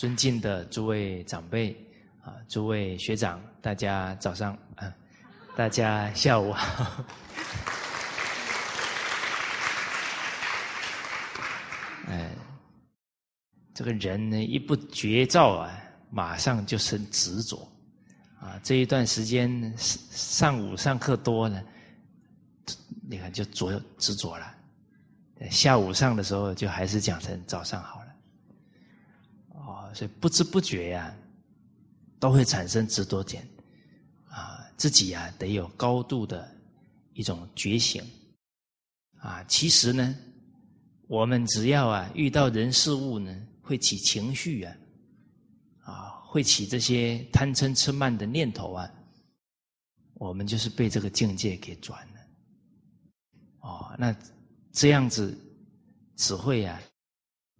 尊敬的诸位长辈啊，诸位学长，大家早上啊，大家下午好。哎，这个人呢，一不绝照啊，马上就生执着啊。这一段时间上午上课多了，你看就着执着了。下午上的时候，就还是讲成早上好。所以不知不觉呀，都会产生执着点，啊，自己呀得有高度的一种觉醒，啊，其实呢，我们只要啊遇到人事物呢，会起情绪啊，啊，会起这些贪嗔痴慢的念头啊，我们就是被这个境界给转了，哦，那这样子只会啊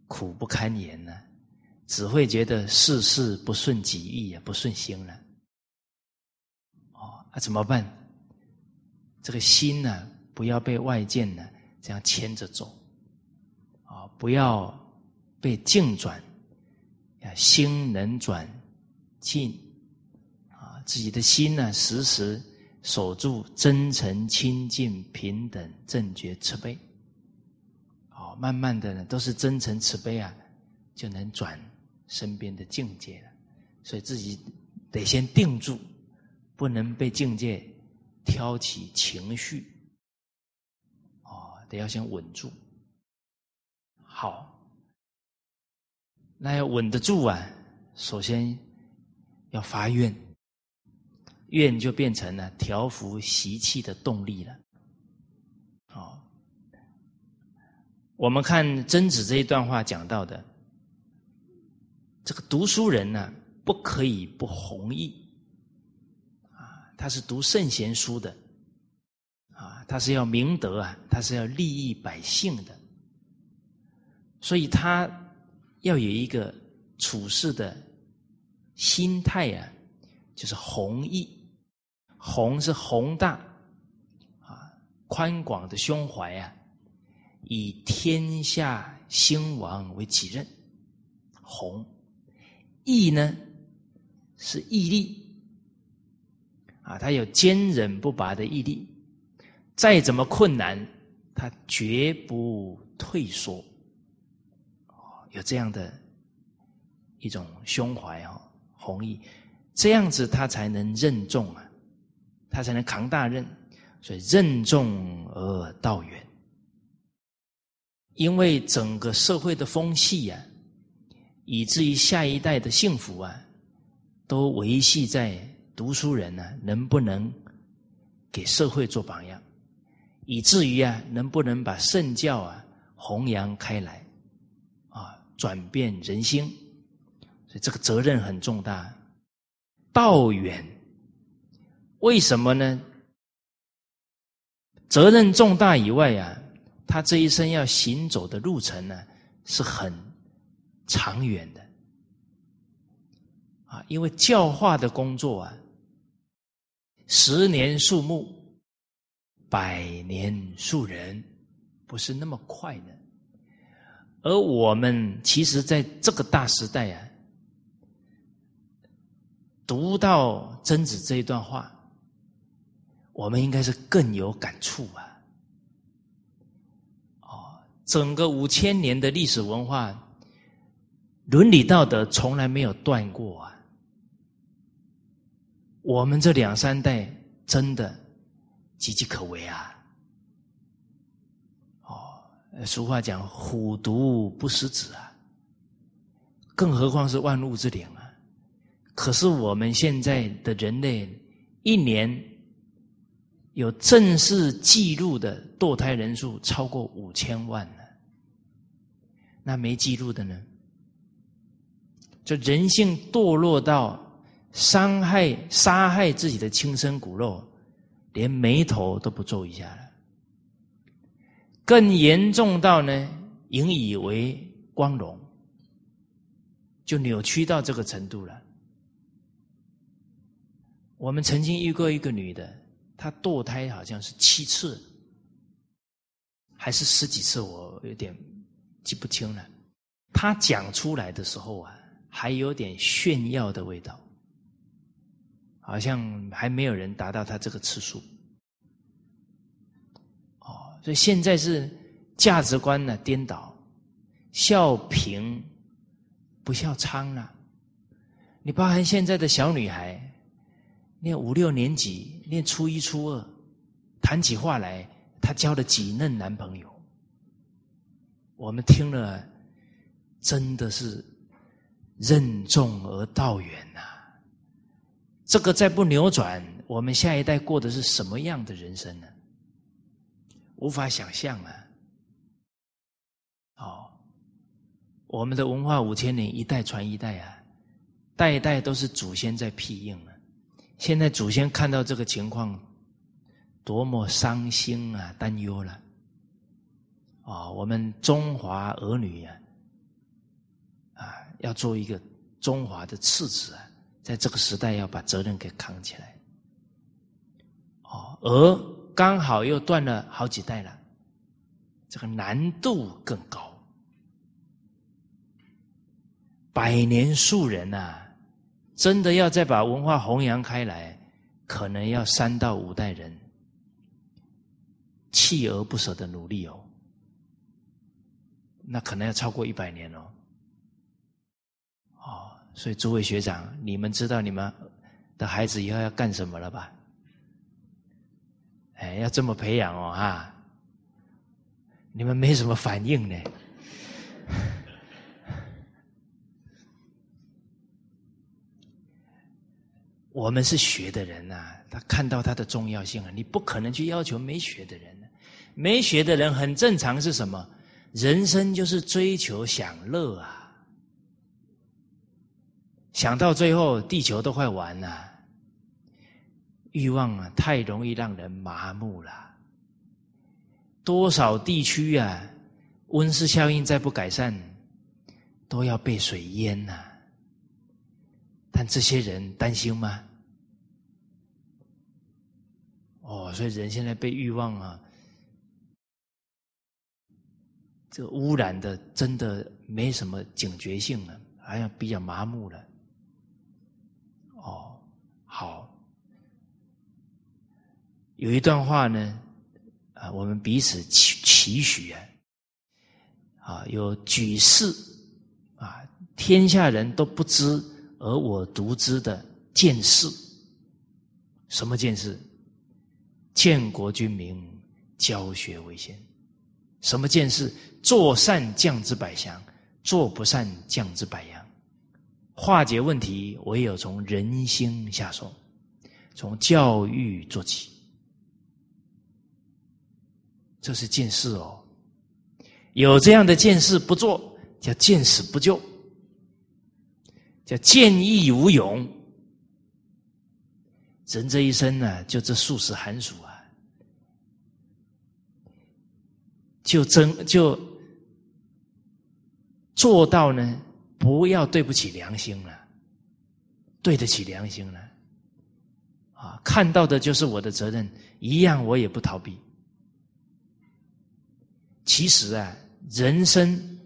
苦不堪言呢。只会觉得事事不顺己意啊，不顺心了。哦，那怎么办？这个心呢，不要被外界呢这样牵着走，啊，不要被境转，啊，心能转境，啊，自己的心呢，时时守住真诚、清净、平等、正觉、慈悲，哦，慢慢的呢，都是真诚慈悲啊，就能转。身边的境界了，所以自己得先定住，不能被境界挑起情绪。哦，得要先稳住。好，那要稳得住啊，首先要发愿，愿就变成了调伏习气的动力了。好，我们看曾子这一段话讲到的。这个读书人呢，不可以不弘毅啊！他是读圣贤书的啊，他是要明德啊，他是要利益百姓的，所以他要有一个处事的心态啊，就是弘毅。宏是宏大啊，宽广的胸怀啊，以天下兴亡为己任，宏。毅呢，是毅力啊，他有坚韧不拔的毅力，再怎么困难，他绝不退缩。有这样的一种胸怀哈，弘毅，这样子他才能任重啊，他才能扛大任，所以任重而道远。因为整个社会的风气呀。以至于下一代的幸福啊，都维系在读书人呢能不能给社会做榜样，以至于啊能不能把圣教啊弘扬开来，啊转变人心，所以这个责任很重大。道远，为什么呢？责任重大以外啊，他这一生要行走的路程呢是很。长远的啊，因为教化的工作啊，十年树木，百年树人，不是那么快的。而我们其实在这个大时代啊，读到曾子这一段话，我们应该是更有感触啊。哦，整个五千年的历史文化。伦理道德从来没有断过啊！我们这两三代真的岌岌可危啊！哦，俗话讲“虎毒不食子”啊，更何况是万物之灵啊！可是我们现在的人类一年有正式记录的堕胎人数超过五千万了，那没记录的呢？就人性堕落到伤害、杀害自己的亲生骨肉，连眉头都不皱一下了。更严重到呢，引以为光荣，就扭曲到这个程度了。我们曾经遇过一个女的，她堕胎好像是七次，还是十几次，我有点记不清了。她讲出来的时候啊。还有点炫耀的味道，好像还没有人达到他这个次数。哦，所以现在是价值观呢颠倒，笑贫不笑娼了。你包含现在的小女孩，念五六年级，念初一初二，谈起话来，她交了几任男朋友，我们听了真的是任重而道远呐。这个再不扭转，我们下一代过的是什么样的人生呢？无法想象啊！哦，我们的文化五千年，一代传一代啊。代代都是祖先在庇应啊，现在祖先看到这个情况，多么伤心啊，担忧了。啊，我们中华儿女呀，啊，要做一个中华的次子啊，在这个时代要把责任给扛起来。哦，而刚好又断了好几代了，这个难度更高，百年树人呐。真的要再把文化弘扬开来，可能要三到五代人锲而不舍的努力哦。那可能要超过一百年哦。所以诸位学长，你们知道你们的孩子以后要干什么了吧？哎，要这么培养哦，哈！你们没什么反应呢。我们是学的人呐，他看到他的重要性啊，你不可能去要求没学的人。没学的人很正常，是什么？人生就是追求享乐啊，想到最后地球都快完了，欲望啊太容易让人麻木了。多少地区啊，温室效应再不改善，都要被水淹了。但这些人担心吗？哦，所以人现在被欲望啊，这个污染的真的没什么警觉性了，好像比较麻木了。好，有一段话呢，啊，我们彼此期期许啊，啊，有举世啊，天下人都不知。而我独知的见识，什么见识？建国军民，教学为先。什么见识？做善降之百祥，做不善降之百。化解问题，唯有从人心下手，从教育做起。这是见识哦。有这样的见识不做，叫见死不救。叫见义无勇，人这一生呢，就这数十寒暑啊，就真就做到呢，不要对不起良心了，对得起良心了，啊，看到的就是我的责任，一样我也不逃避。其实啊，人生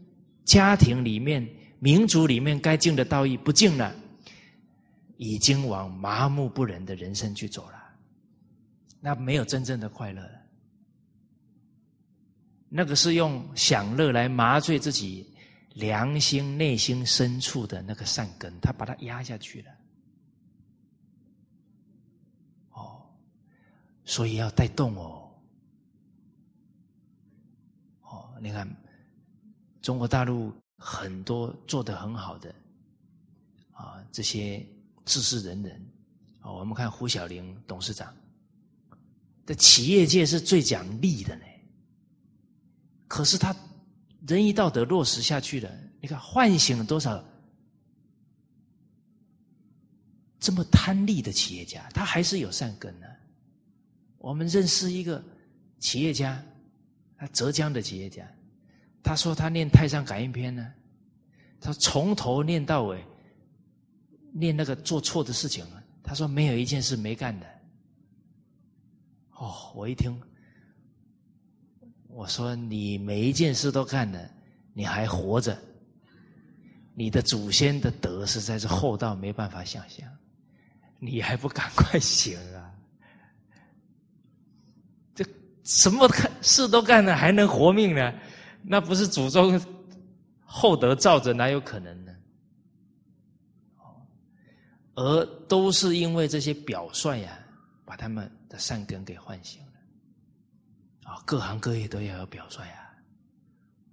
家庭里面。民族里面该敬的道义不敬了，已经往麻木不仁的人生去走了，那没有真正的快乐了。那个是用享乐来麻醉自己良心内心深处的那个善根，他把它压下去了。哦，所以要带动哦。哦，你看中国大陆。很多做的很好的啊，这些知识人人啊，我们看胡小玲董事长的企业界是最讲利的呢。可是他仁义道德落实下去了，你看唤醒了多少这么贪利的企业家？他还是有善根呢。我们认识一个企业家，他浙江的企业家。他说他念《太上感应篇》呢，他从头念到尾，念那个做错的事情。他说没有一件事没干的。哦，我一听，我说你每一件事都干了，你还活着，你的祖先的德实在是厚到没办法想象，你还不赶快醒啊？这什么事都干了，还能活命呢？那不是祖宗厚德造着，哪有可能呢？而都是因为这些表率呀，把他们的善根给唤醒。啊，各行各业都要有表率啊！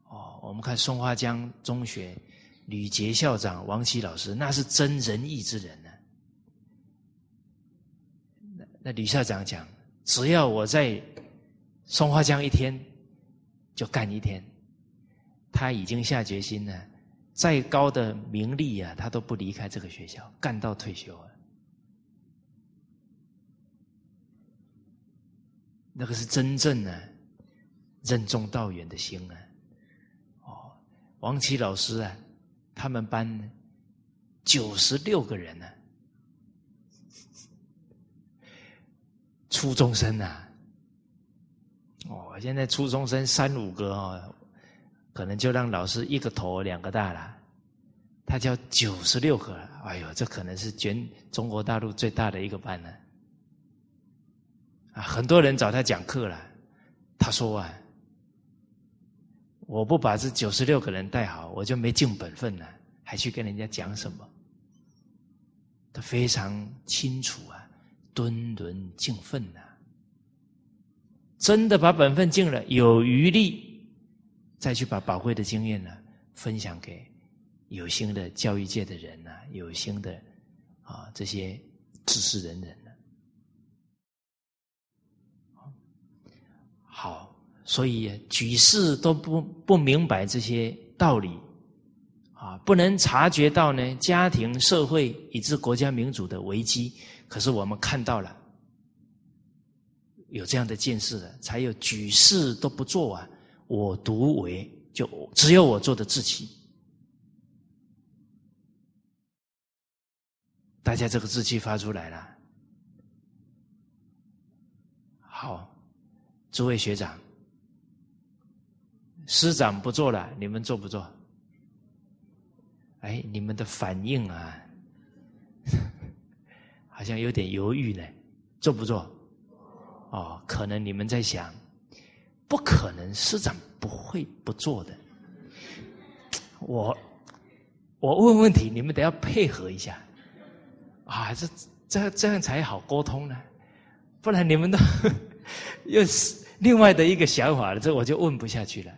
哦，我们看松花江中学吕杰校长、王琦老师，那是真仁义之人呢。那那吕校长讲，只要我在松花江一天，就干一天。他已经下决心了，再高的名利啊，他都不离开这个学校，干到退休啊。那个是真正的任重道远的心啊！哦，王琦老师啊，他们班九十六个人呢，初中生呐。哦，现在初中生三五个哦，可能就让老师一个头两个大了。他叫九十六个，哎呦，这可能是全中国大陆最大的一个班了。啊很多人找他讲课了。他说啊，我不把这九十六个人带好，我就没尽本分了，还去跟人家讲什么？他非常清楚啊，敦伦敬分呐。真的把本分尽了，有余力再去把宝贵的经验呢分享给有心的教育界的人呐，有心的啊这些知识人人。好，所以举世都不不明白这些道理，啊，不能察觉到呢家庭、社会以至国家民主的危机。可是我们看到了，有这样的见识了，才有举世都不做啊，我独为，就只有我做的志气。大家这个志气发出来了，好。诸位学长，师长不做了，你们做不做？哎，你们的反应啊，好像有点犹豫呢，做不做？哦，可能你们在想，不可能，师长不会不做的。我我问问题，你们得要配合一下啊，这这这样才好沟通呢，不然你们都 又是。另外的一个想法了，这我就问不下去了。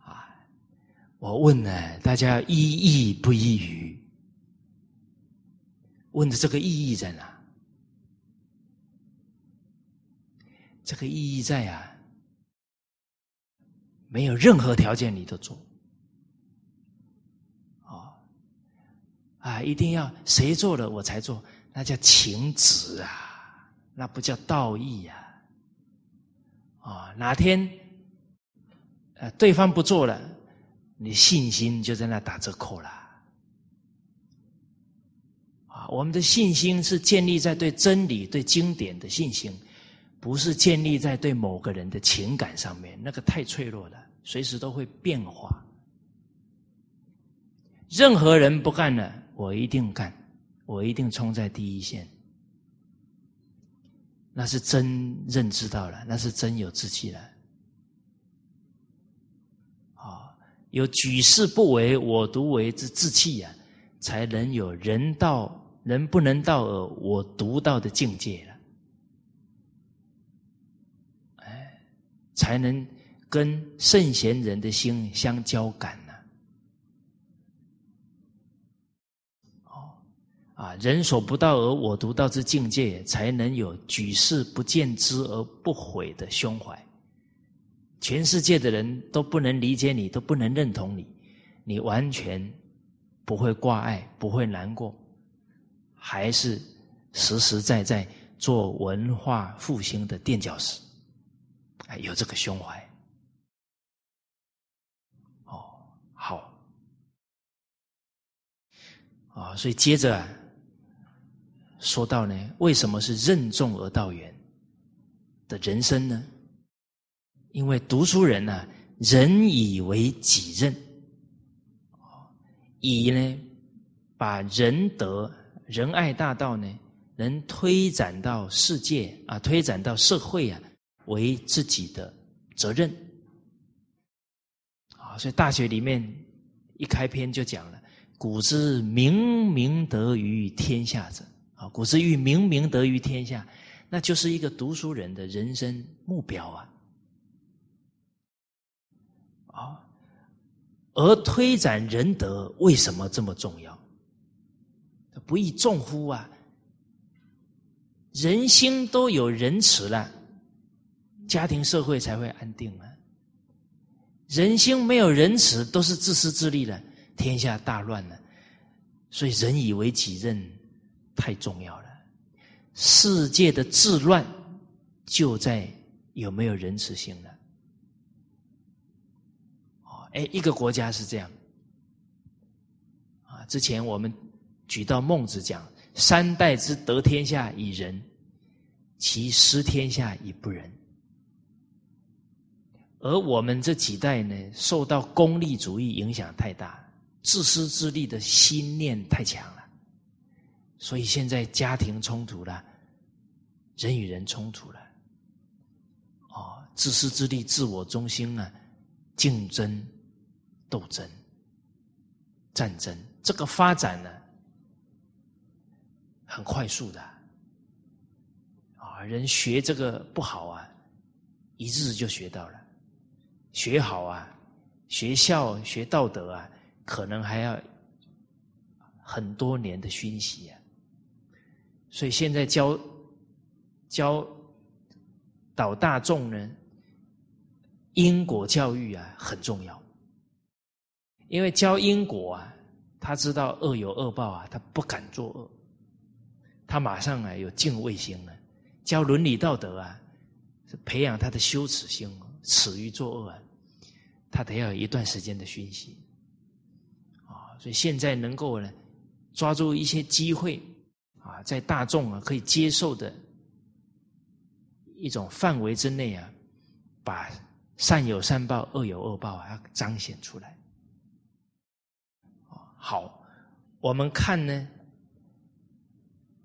啊，我问呢，大家意义不异于？问的这个意义在哪？这个意义在啊，没有任何条件你都做。哦，啊，一定要谁做了我才做，那叫情执啊，那不叫道义呀。啊，哪天，呃，对方不做了，你信心就在那打折扣了。啊，我们的信心是建立在对真理、对经典的信心，不是建立在对某个人的情感上面，那个太脆弱了，随时都会变化。任何人不干了，我一定干，我一定冲在第一线。那是真认知到了，那是真有志气了。啊，有举世不为我独为之志气呀，才能有人道人不能道而我独到的境界了。哎，才能跟圣贤人的心相交感呢。哦。啊，人所不到而我独到之境界，才能有举世不见之而不悔的胸怀。全世界的人都不能理解你，都不能认同你，你完全不会挂碍，不会难过，还是实实在在做文化复兴的垫脚石。哎，有这个胸怀。哦，好。啊，所以接着。啊说到呢，为什么是任重而道远的人生呢？因为读书人呢，人以为己任，以呢把仁德、仁爱大道呢，能推展到世界啊，推展到社会啊，为自己的责任。啊，所以大学里面一开篇就讲了：“古之明明德于天下者。”啊，古之欲明明德于天下，那就是一个读书人的人生目标！啊，而推展仁德为什么这么重要？不亦重乎啊！人心都有仁慈了，家庭社会才会安定啊！人心没有仁慈，都是自私自利了，天下大乱了。所以，人以为己任。太重要了，世界的治乱就在有没有仁慈心了。哎，一个国家是这样啊。之前我们举到孟子讲：“三代之得天下以仁，其失天下以不仁。”而我们这几代呢，受到功利主义影响太大，自私自利的心念太强了。所以现在家庭冲突了，人与人冲突了，哦，自私自利、自我中心呢，竞争、斗争、战争，这个发展呢，很快速的，啊，人学这个不好啊，一日就学到了；学好啊，学校学道德啊，可能还要很多年的熏习啊。所以现在教教导大众呢，因果教育啊很重要，因为教因果啊，他知道恶有恶报啊，他不敢作恶，他马上啊有敬畏心了。教伦理道德啊，是培养他的羞耻心，耻于作恶啊，他得要有一段时间的熏习啊。所以现在能够呢抓住一些机会。啊，在大众啊可以接受的一种范围之内啊，把善有善报、恶有恶报啊彰显出来。好，我们看呢，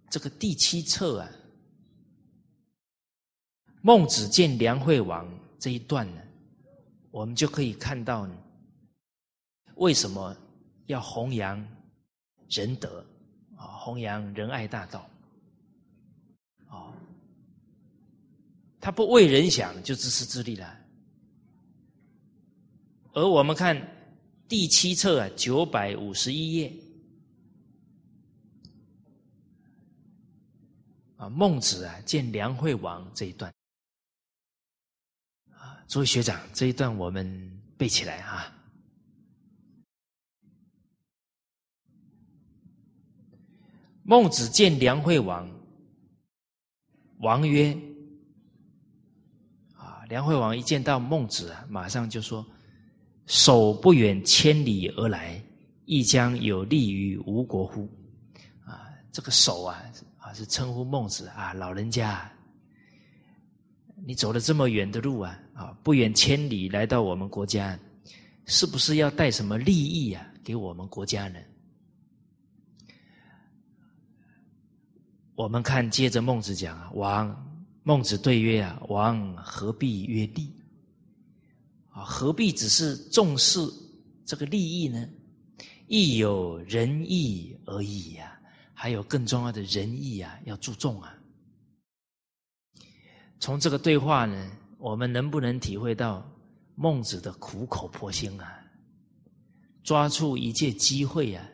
这个第七册啊，孟子见梁惠王这一段呢，我们就可以看到呢，为什么要弘扬仁德啊。弘扬仁爱大道，哦，他不为人想，就自私自利了。而我们看第七册啊，九百五十一页，啊，孟子啊见梁惠王这一段，啊，诸位学长，这一段我们背起来啊。孟子见梁惠王，王曰：“啊，梁惠王一见到孟子啊，马上就说：‘守不远千里而来，亦将有利于吴国乎？’啊，这个守啊，啊是称呼孟子啊，老人家，你走了这么远的路啊，啊，不远千里来到我们国家，是不是要带什么利益啊给我们国家呢？”我们看，接着孟子讲啊，王孟子对曰啊，王何必曰利？啊，何必只是重视这个利益呢？亦有仁义而已呀，还有更重要的仁义啊，要注重啊。从这个对话呢，我们能不能体会到孟子的苦口婆心啊？抓住一切机会啊！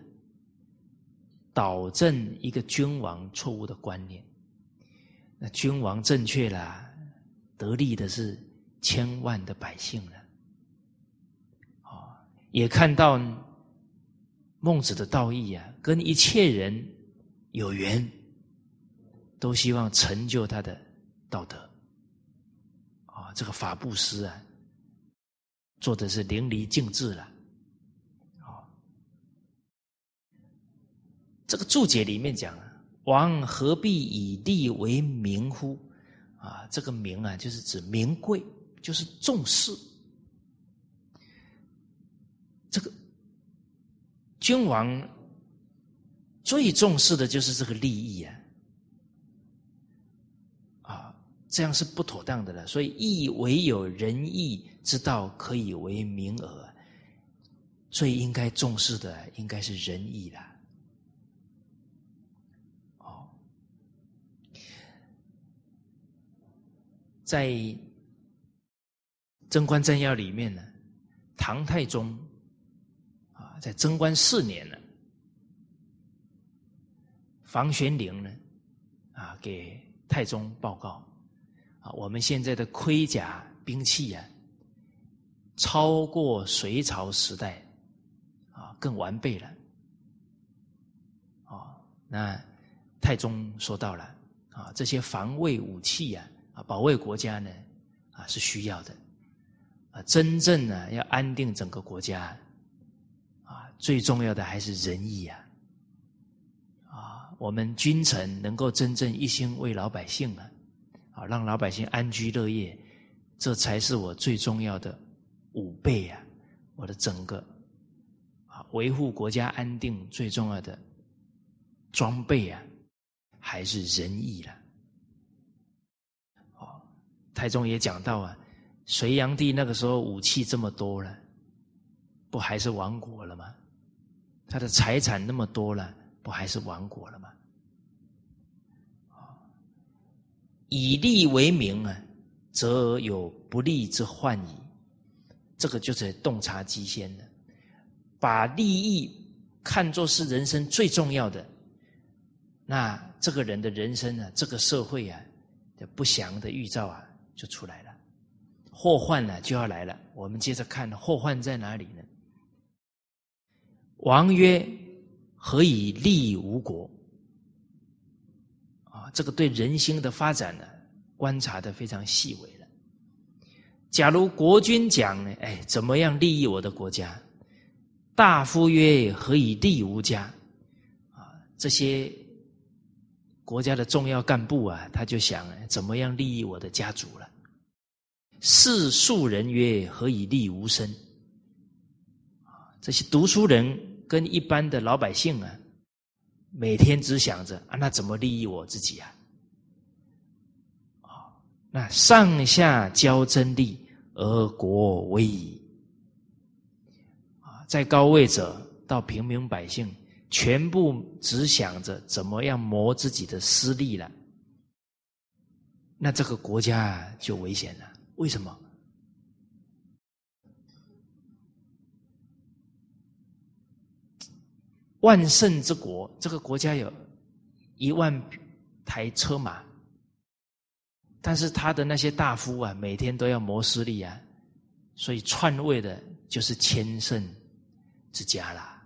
导正一个君王错误的观念，那君王正确了，得利的是千万的百姓了。也看到孟子的道义啊，跟一切人有缘，都希望成就他的道德。啊，这个法布施啊，做的是淋漓尽致了。啊这个注解里面讲王何必以利为名乎？”啊，这个名啊，就是指名贵，就是重视。这个君王最重视的就是这个利益啊，啊，这样是不妥当的了。所以，义唯有仁义之道可以为民耳，最应该重视的应该是仁义了。哦，在《贞观政要》里面呢，唐太宗。在贞观四年呢，房玄龄呢，啊，给太宗报告，啊，我们现在的盔甲兵器啊，超过隋朝时代，啊，更完备了，哦，那太宗说到了，啊，这些防卫武器呀，啊，保卫国家呢，啊，是需要的，啊，真正呢，要安定整个国家。最重要的还是仁义啊！啊，我们君臣能够真正一心为老百姓啊，啊，让老百姓安居乐业，这才是我最重要的武备啊！我的整个啊，维护国家安定最重要的装备啊，还是仁义了。哦，太宗也讲到啊，隋炀帝那个时候武器这么多了，不还是亡国了吗？他的财产那么多了，不还是亡国了吗？以利为名啊，则有不利之患矣。这个就是洞察机先的，把利益看作是人生最重要的，那这个人的人生啊，这个社会啊，的不祥的预兆啊，就出来了，祸患呢就要来了。我们接着看，祸患在哪里呢？王曰：“何以利吴国？”啊，这个对人心的发展呢，观察的非常细微了。假如国君讲呢，哎，怎么样利益我的国家？大夫曰：“何以利吴家？”啊，这些国家的重要干部啊，他就想怎么样利益我的家族了。士庶人曰：“何以利吴身？”这些读书人跟一般的老百姓啊，每天只想着啊，那怎么利益我自己啊？那上下交争利而国危矣。啊，在高位者到平民百姓，全部只想着怎么样谋自己的私利了，那这个国家就危险了。为什么？万圣之国，这个国家有一万台车马，但是他的那些大夫啊，每天都要谋私利啊，所以篡位的就是千圣之家啦。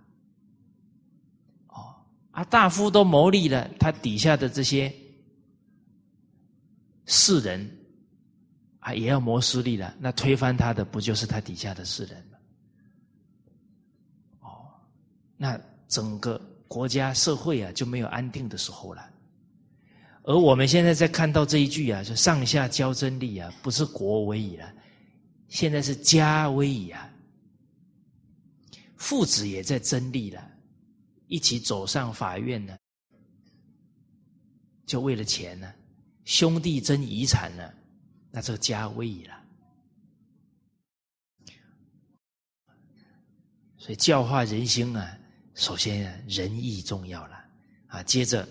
哦，啊，大夫都谋利了，他底下的这些士人啊，也要谋私利了，那推翻他的不就是他底下的士人吗？哦，那。整个国家社会啊就没有安定的时候了，而我们现在在看到这一句啊，就上下交争利啊，不是国危矣了，现在是家危矣啊，父子也在争利了，一起走上法院呢，就为了钱呢，兄弟争遗产呢，那这个家危矣了，所以教化人心啊。首先，仁义重要了啊。接着，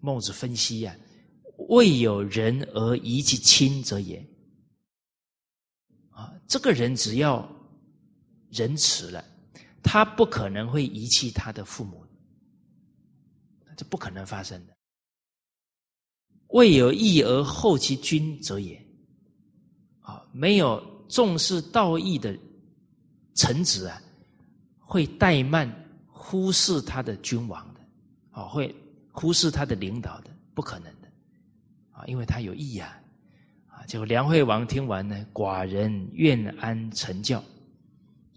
孟子分析呀：“未有仁而遗其亲者也。”啊，这个人只要仁慈了，他不可能会遗弃他的父母，这不可能发生的。未有义而后其君者也。啊，没有重视道义的臣子啊。会怠慢、忽视他的君王的，啊，会忽视他的领导的，不可能的，啊，因为他有义啊，啊，结果梁惠王听完呢，寡人愿安臣教，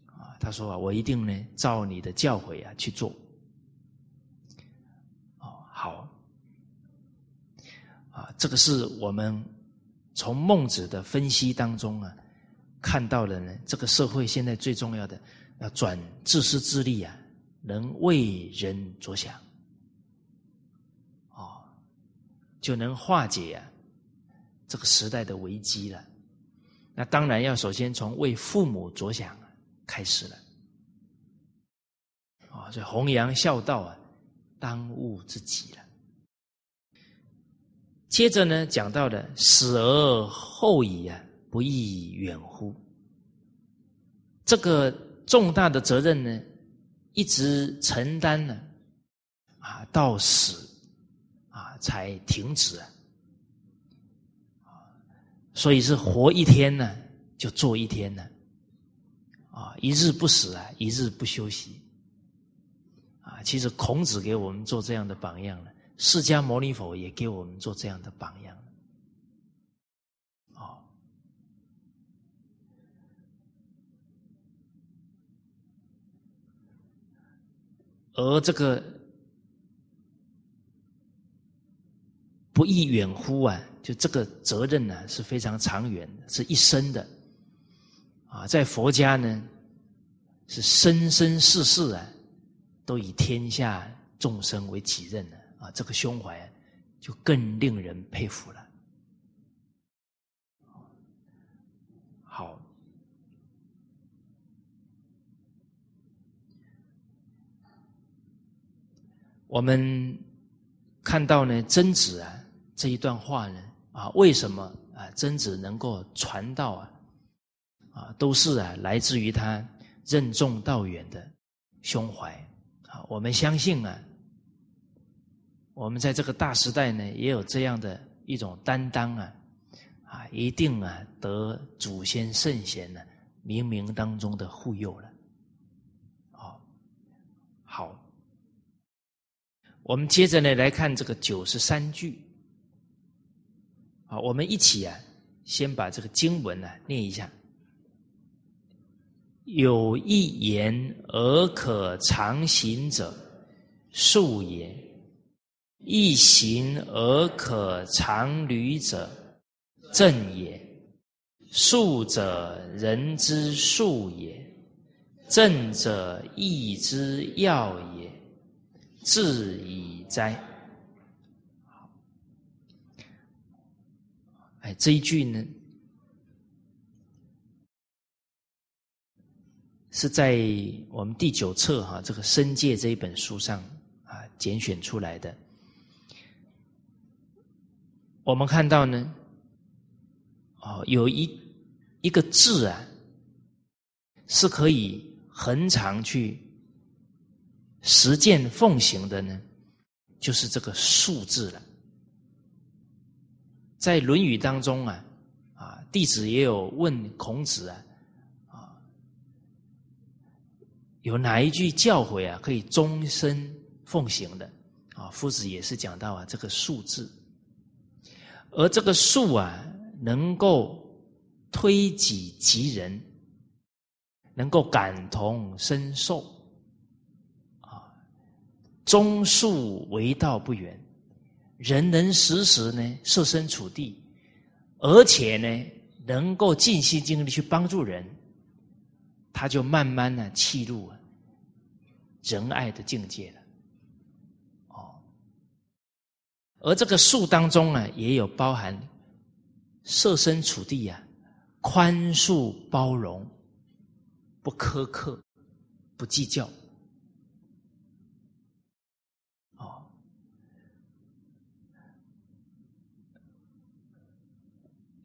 啊，他说啊，我一定呢照你的教诲啊去做，哦，好，啊，这个是我们从孟子的分析当中啊看到了呢，这个社会现在最重要的。要转自私自利啊，能为人着想，哦，就能化解啊这个时代的危机了。那当然要首先从为父母着想开始了，啊，所以弘扬孝道啊，当务之急了。接着呢，讲到的死而后已啊，不亦远乎？这个重大的责任呢，一直承担了，啊，到死啊才停止啊，所以是活一天呢，就做一天呢，啊，一日不死啊，一日不休息，啊，其实孔子给我们做这样的榜样了。释迦牟尼佛也给我们做这样的榜样，而这个不亦远乎啊？就这个责任呢是非常长远的，是一生的啊，在佛家呢是生生世世啊，都以天下众生为己任的。啊，这个胸怀就更令人佩服了。好，我们看到呢，曾子啊这一段话呢，啊，为什么啊曾子能够传道啊？啊，都是啊来自于他任重道远的胸怀啊。我们相信啊。我们在这个大时代呢，也有这样的一种担当啊，啊，一定啊得祖先圣贤呢冥冥当中的护佑了。哦，好，我们接着呢来看这个九十三句。好，我们一起啊，先把这个经文呢念一下。有一言而可常行者，数也。一行而可常履者，正也；术者人之术也，正者义之要也。至矣哉！哎，这一句呢，是在我们第九册哈这个《深界》这一本书上啊拣选出来的。我们看到呢，哦，有一一个字啊，是可以恒常去实践奉行的呢，就是这个“数”字了。在《论语》当中啊，啊，弟子也有问孔子啊，啊，有哪一句教诲啊可以终身奉行的？啊，夫子也是讲到啊，这个“数”字。而这个术啊，能够推己及人，能够感同身受，中术为道不远，人能时时呢设身处地，而且呢能够尽心尽力去帮助人，他就慢慢的契入仁爱的境界了。哦而这个术当中啊，也有包含设身处地啊，宽恕包容，不苛刻，不计较。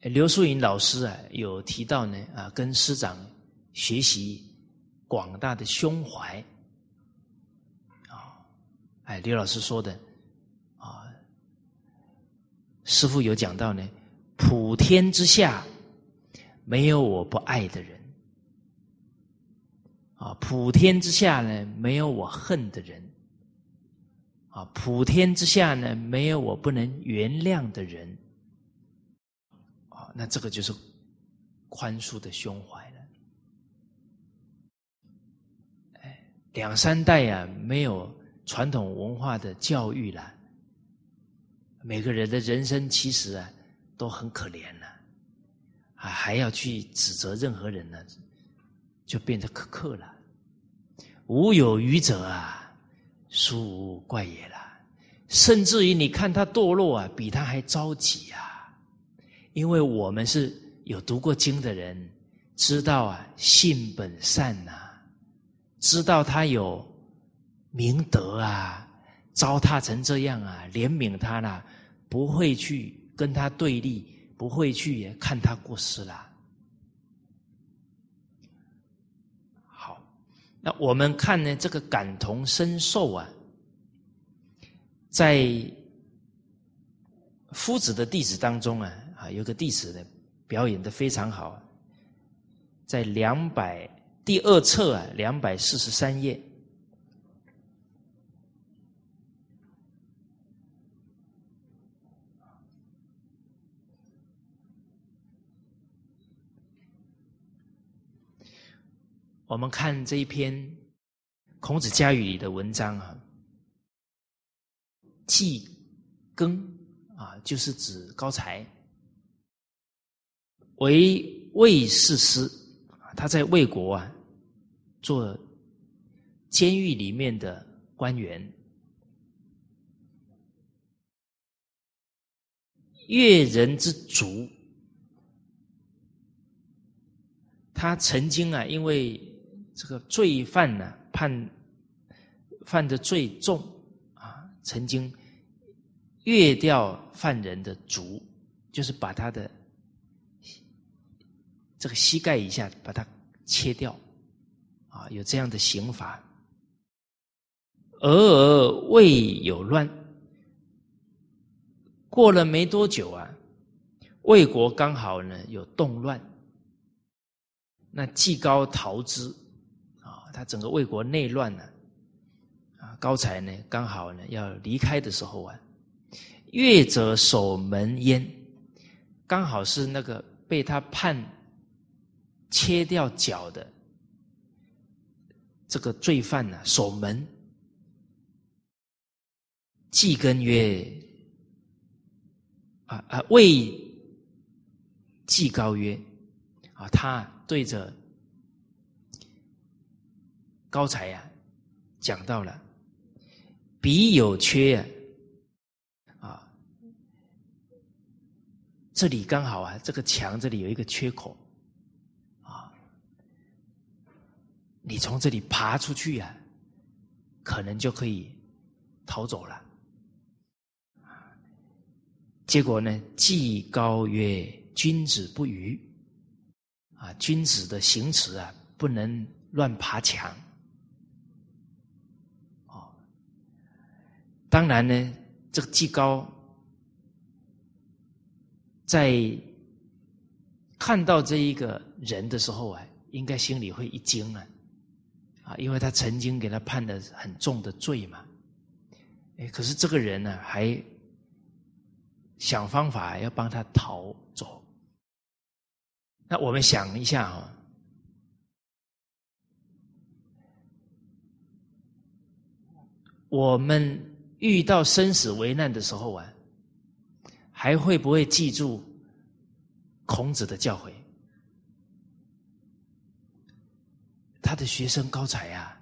刘素云老师啊，有提到呢啊，跟师长学习广大的胸怀啊，哎，刘老师说的啊。师傅有讲到呢，普天之下没有我不爱的人，啊，普天之下呢没有我恨的人，啊，普天之下呢没有我不能原谅的人，那这个就是宽恕的胸怀了。哎，两三代呀没有传统文化的教育了。每个人的人生其实啊都很可怜了，啊还要去指责任何人呢，就变得苛刻了无有余者啊，殊无怪也了。甚至于你看他堕落啊，比他还着急啊，因为我们是有读过经的人，知道啊，性本善呐，知道他有明德啊，糟蹋成这样啊，怜悯他啦，不会去跟他对立，不会去看他过失啦。好那我们看呢，这个感同身受啊，在夫子的弟子当中啊，啊，有个弟子呢表演的非常好，在两百第二册啊，两百四十三页，我们看这一篇《孔子家语》里的文章啊，季庚啊，就是指高才为魏士师，他在魏国啊做监狱里面的官员，越人之族，他曾经啊，因为这个罪犯呢，判犯的罪重啊，曾经越掉犯人的足，就是把他的这个膝盖以下把它切掉啊，有这样的刑罚。俄而未有乱，过了没多久啊，魏国刚好呢有动乱，那季高逃之啊。他整个魏国内乱了，啊，高才呢刚好呢要离开的时候啊，越者守门焉，刚好是那个被他判切掉脚的这个罪犯呢守门，季庚曰：“啊啊，魏季高曰：啊，他对着。”高才呀，讲到了，彼有缺啊，这里刚好啊，这个墙这里有一个缺口啊，你从这里爬出去呀，可能就可以逃走了。结果呢，季高曰：“君子不愚啊，君子的行持啊，不能乱爬墙。”哦当然呢，这个季高在看到这一个人的时候啊，应该心里会一惊啊，啊，因为他曾经给他判的很重的罪嘛，哎，可是这个人呢，还想方法要帮他逃走。那我们想一下啊，我们。遇到生死危难的时候啊，还会不会记住孔子的教诲？他的学生高才啊，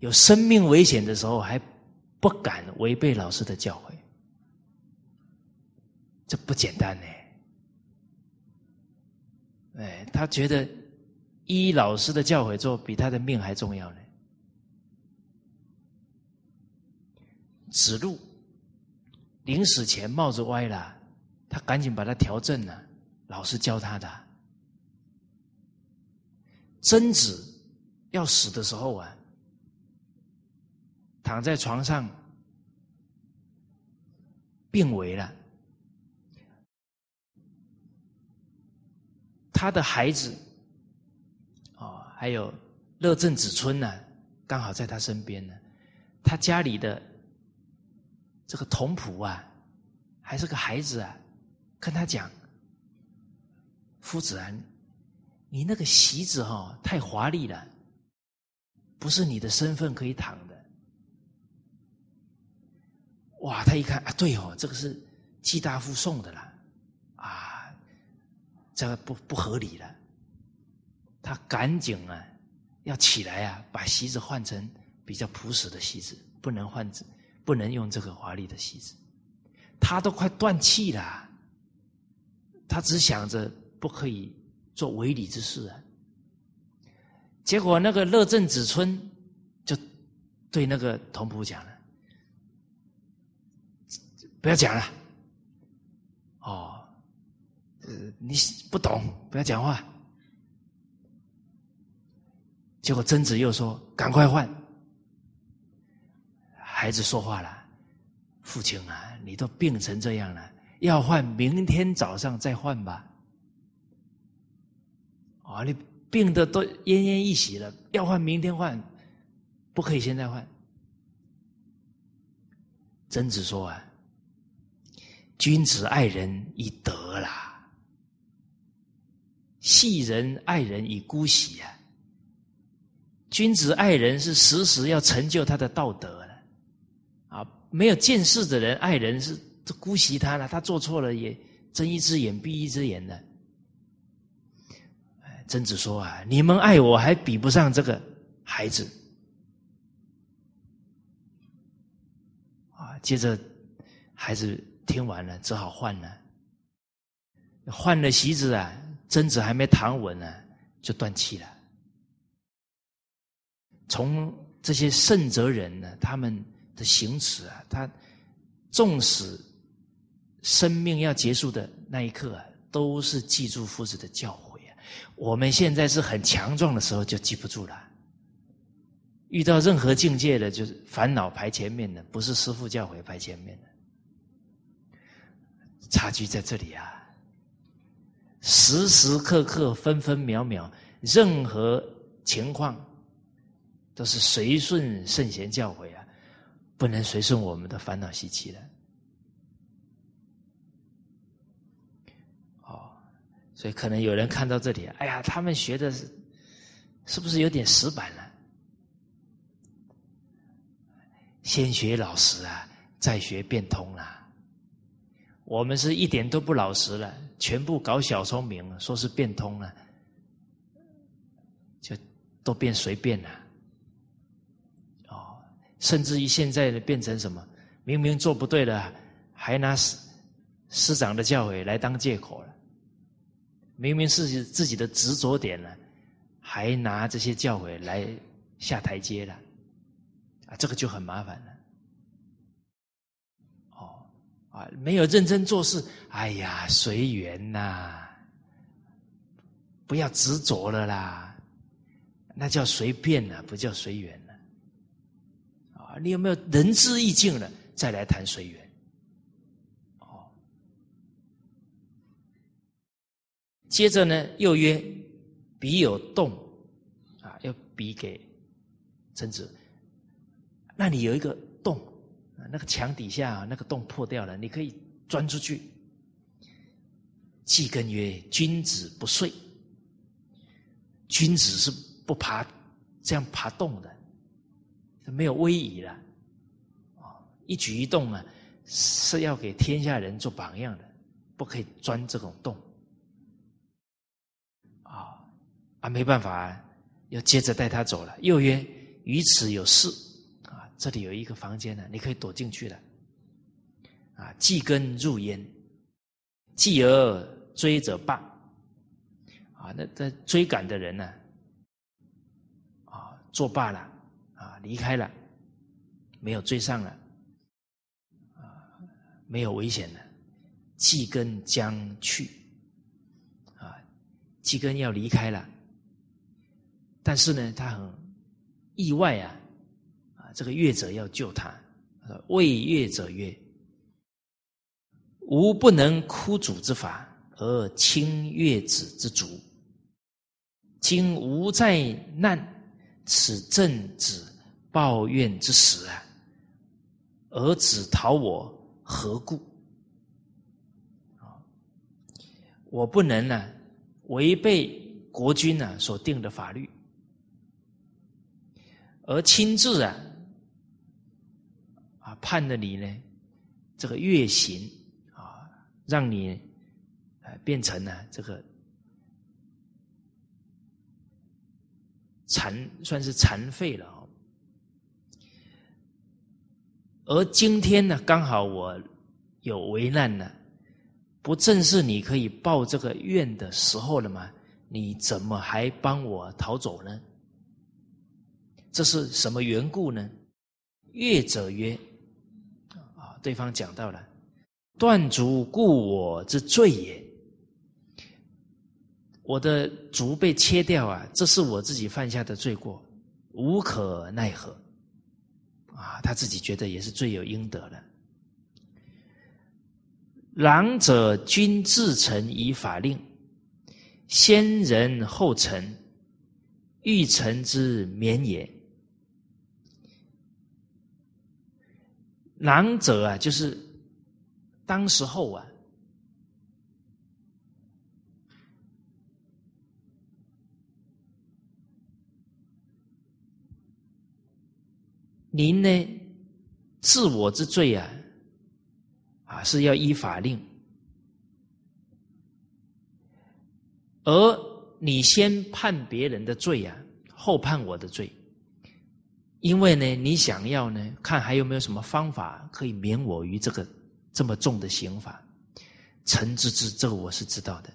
有生命危险的时候还不敢违背老师的教诲，这不简单呢。哎，他觉得依老师的教诲做，比他的命还重要呢。子路临死前帽子歪了，他赶紧把它调正了。老师教他的。曾子要死的时候啊，躺在床上病危了，他的孩子哦，还有乐正子春呢，刚好在他身边呢，他家里的。这个童仆啊，还是个孩子啊，跟他讲：“夫子啊，你那个席子哈太华丽了，不是你的身份可以躺的。”哇，他一看啊，对哦，这个是季大夫送的啦，啊，这个不不合理了。他赶紧啊，要起来啊，把席子换成比较朴实的席子，不能换，不能用这个华丽的席子。他都快断气了，他只想着不可以做违礼之事啊。结果那个乐正子春就对那个童仆讲了：“不要讲了，哦，呃，你不懂，不要讲话。”结果贞子又说：“赶快换。”孩子说话了：“父亲啊，你都病成这样了，要换明天早上再换吧。”啊，你。病的都奄奄一息了，要换明天换，不可以现在换。曾子说啊：“君子爱人以德啦，戏人爱人以姑息啊。君子爱人是时时要成就他的道德了啊，没有见识的人爱人是姑息他了，他做错了也睁一只眼闭一只眼的。”曾子说啊，你们爱我还比不上这个孩子啊！接着，孩子听完了，只好换了。换了席子啊，曾子还没躺稳呢，就断气了。从这些圣哲人呢，他们的行持啊，他纵使生命要结束的那一刻啊，都是记住夫子的教诲。我们现在是很强壮的时候就记不住了，遇到任何境界的，就是烦恼排前面的，不是师父教诲排前面的，差距在这里啊！时时刻刻、分分秒秒，任何情况都是随顺圣贤教诲啊，不能随顺我们的烦恼习气的。所以可能有人看到这里，哎呀，他们学的是是不是有点死板了？先学老实啊，再学变通啦。我们是一点都不老实了，全部搞小聪明了，说是变通了，就都变随便了。哦，甚至于现在的变成什么？明明做不对了，还拿师师长的教诲来当借口了。明明是自己的执着点了，还拿这些教诲来下台阶了，啊，这个就很麻烦了。哦，啊，没有认真做事，哎呀，随缘呐，不要执着了啦，那叫随便呐，不叫随缘了。啊，你有没有仁至义尽了，再来谈随缘？接着呢，又曰：“彼有洞，啊，要比给曾子。那里有一个洞，那个墙底下那个洞破掉了，你可以钻出去。”季根曰：“君子不遂。君子是不爬这样爬洞的，没有威仪了。啊，一举一动啊，是要给天下人做榜样的，不可以钻这种洞。”啊，没办法，要接着带他走了。又曰：“于此有事啊，这里有一个房间呢，你可以躲进去了。”啊，继根入焉，继而追者罢。啊，那在追赶的人呢？啊，作罢了，啊，离开了，没有追上了，啊，没有危险了。继根将去，啊，继根要离开了。但是呢，他很意外啊！啊，这个乐者要救他，为乐者曰：“吾不能枯主之法而轻乐子之足。今吾在难，此正子抱怨之时啊！而子讨我何故？我不能呢违背国君呢所定的法律。”而亲自啊，啊判了你呢，这个月刑啊，让你呃变成了这个残算是残废了哦。而今天呢，刚好我有危难呢，不正是你可以报这个怨的时候了吗？你怎么还帮我逃走呢？这是什么缘故呢？乐者曰：“啊，对方讲到了，断足故我之罪也。我的足被切掉啊，这是我自己犯下的罪过，无可奈何。啊，他自己觉得也是罪有应得的。狼者君自成以法令，先人后臣，欲臣之免也。”难者啊，就是当时候啊，您呢，自我之罪啊，啊是要依法令，而你先判别人的罪啊，后判我的罪。因为呢，你想要呢，看还有没有什么方法可以免我于这个这么重的刑罚。臣之之，这个我是知道的。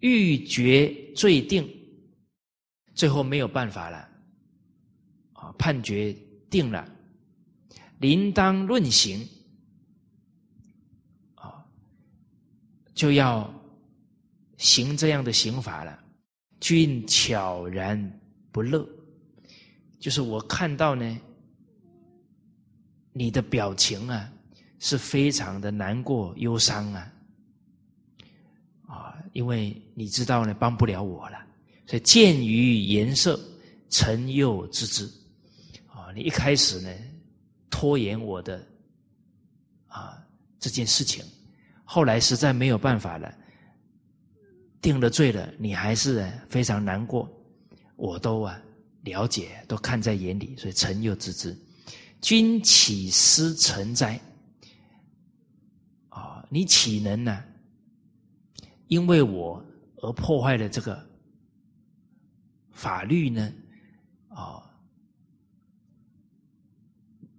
欲决罪定，最后没有办法了，啊，判决定了，临当论刑，啊，就要行这样的刑罚了。君悄然不乐，就是我看到呢，你的表情啊，是非常的难过、忧伤啊，啊，因为你知道呢，帮不了我了，所以鉴于颜色，臣又知之，啊，你一开始呢，拖延我的啊这件事情，后来实在没有办法了。定了罪了，你还是非常难过，我都啊了解，都看在眼里，所以臣又知之。君岂思臣哉？啊，你岂能呢？因为我而破坏了这个法律呢？啊，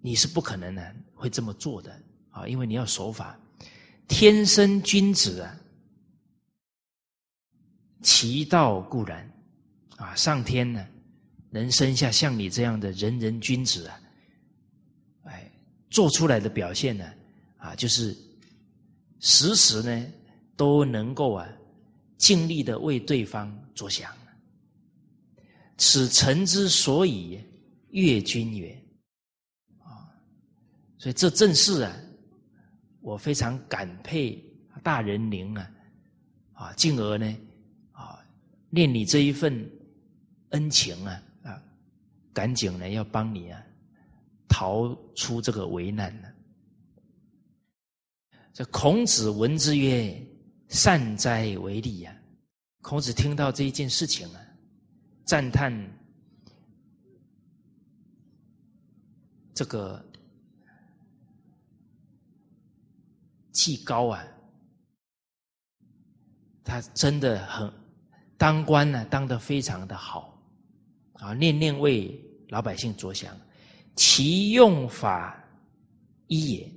你是不可能呢会这么做的啊，因为你要守法，天生君子啊。其道固然，啊，上天呢，能生下像你这样的人人君子啊，哎，做出来的表现呢，啊，就是时时呢都能够啊，尽力的为对方着想。此臣之所以悦君也，啊，所以这正是啊，我非常感佩大人您啊，啊，进而呢。念你这一份恩情啊啊，赶紧呢要帮你啊逃出这个危难呢。这孔子闻之曰：“善哉为利呀！”孔子听到这一件事情啊，赞叹这个技高啊，他真的很。当官呢，当得非常的好，啊，念念为老百姓着想，其用法一也，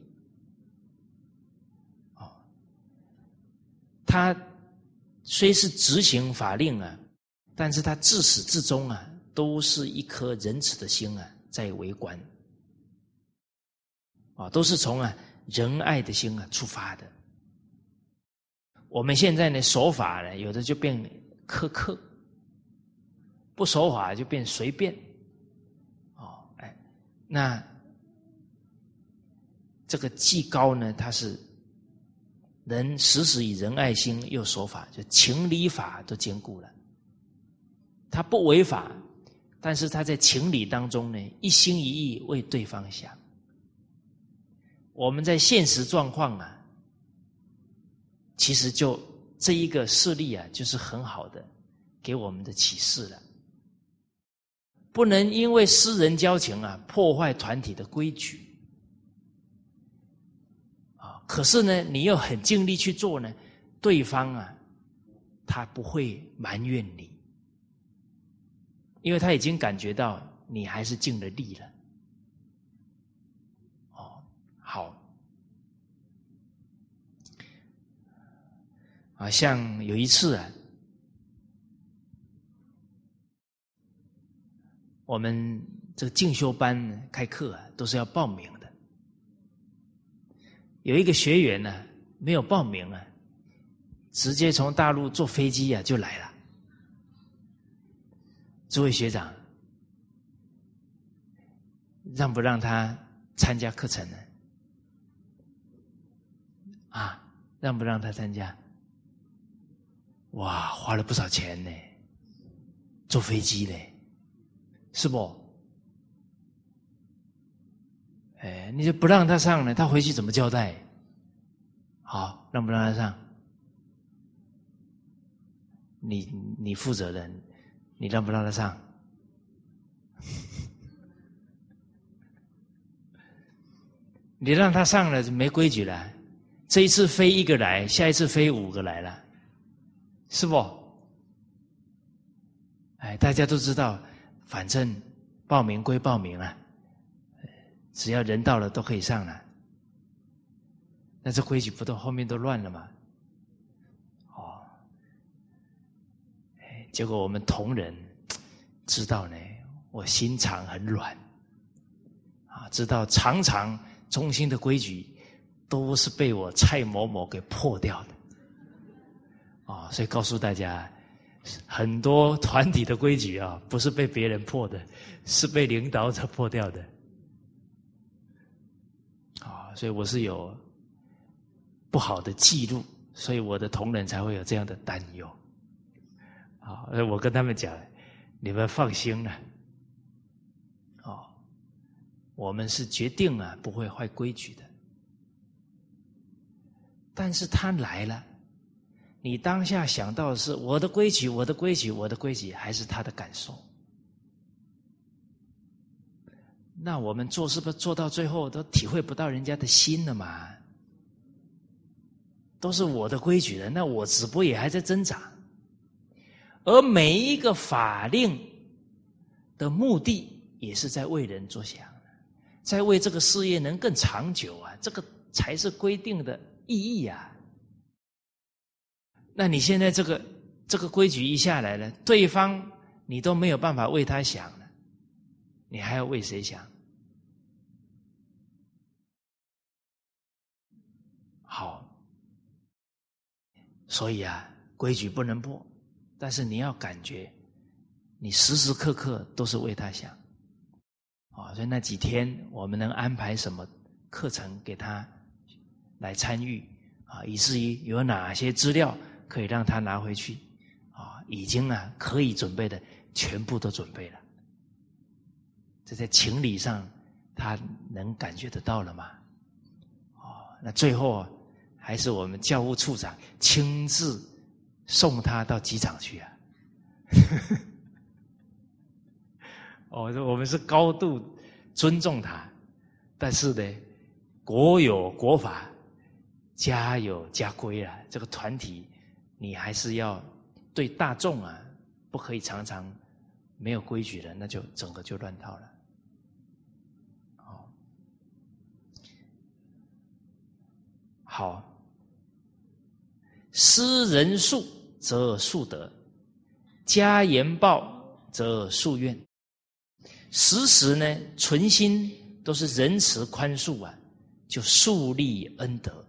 哦，他虽是执行法令啊，但是他自始至终啊，都是一颗仁慈的心啊，在为官，啊，都是从啊仁爱的心啊出发的。我们现在呢守法呢，有的就变。苛刻，不守法就变随便，哦，哎，那这个既高呢，他是能时时以仁爱心又守法，就情理法都兼顾了。他不违法，但是他在情理当中呢，一心一意为对方想。我们在现实状况啊，其实就。这一个事例啊，就是很好的给我们的启示了。不能因为私人交情啊，破坏团体的规矩啊。可是呢，你又很尽力去做呢，对方啊，他不会埋怨你，因为他已经感觉到你还是尽了力了。哦，好，啊，像有一次啊，我们这个进修班开课啊，都是要报名的。有一个学员呢，没有报名啊。直接从大陆坐飞机呀就来了，诸位学长，让不让他参加课程呢？啊，让不让他参加？哇，花了不少钱呢，坐飞机呢，是不？哎，你就不让他上呢，他回去怎么交代？好，让不让他上？你你负责任，你让不让他上？你让他上了就没规矩了。这一次飞一个来，下一次飞五个来了，是不？哎，大家都知道，反正报名归报名了，只要人到了都可以上了。那这规矩不都后面都乱了吗？哦结果我们同仁知道呢，我心肠很软，啊，知道常常中心的规矩都是被我蔡某某给破掉的，啊，所以告诉大家，很多团体的规矩啊，不是被别人破的，是被领导者破掉的，啊，所以我是有不好的记录，所以我的同仁才会有这样的担忧。啊，我跟他们讲，你们放心了。哦，我们是决定了不会坏规矩的。但是他来了，你当下想到的是我的规矩，我的规矩，我的规矩，还是他的感受？那我们做是不是做到最后都体会不到人家的心了嘛？都是我的规矩了，那我只不过也还在挣扎。而每一个法令的目的，也是在为人着想，在为这个事业能更长久啊！这个才是规定的意义啊！那你现在这个这个规矩一下来了，对方你都没有办法为他想了，你还要为谁想？好，所以啊，规矩不能破。但是你要感觉，你时时刻刻都是为他想，啊，所以那几天我们能安排什么课程给他来参与啊，以至于有哪些资料可以让他拿回去啊，已经啊可以准备的全部都准备了，这在情理上他能感觉得到了吗？哦，那最后还是我们教务处长亲自。送他到机场去啊！哦，我们是高度尊重他，但是呢，国有国法，家有家规啊。这个团体，你还是要对大众啊，不可以常常没有规矩的，那就整个就乱套了。好，好，施人数。则速德，加言报则速愿。时时呢，存心都是仁慈宽恕啊，就树立恩德。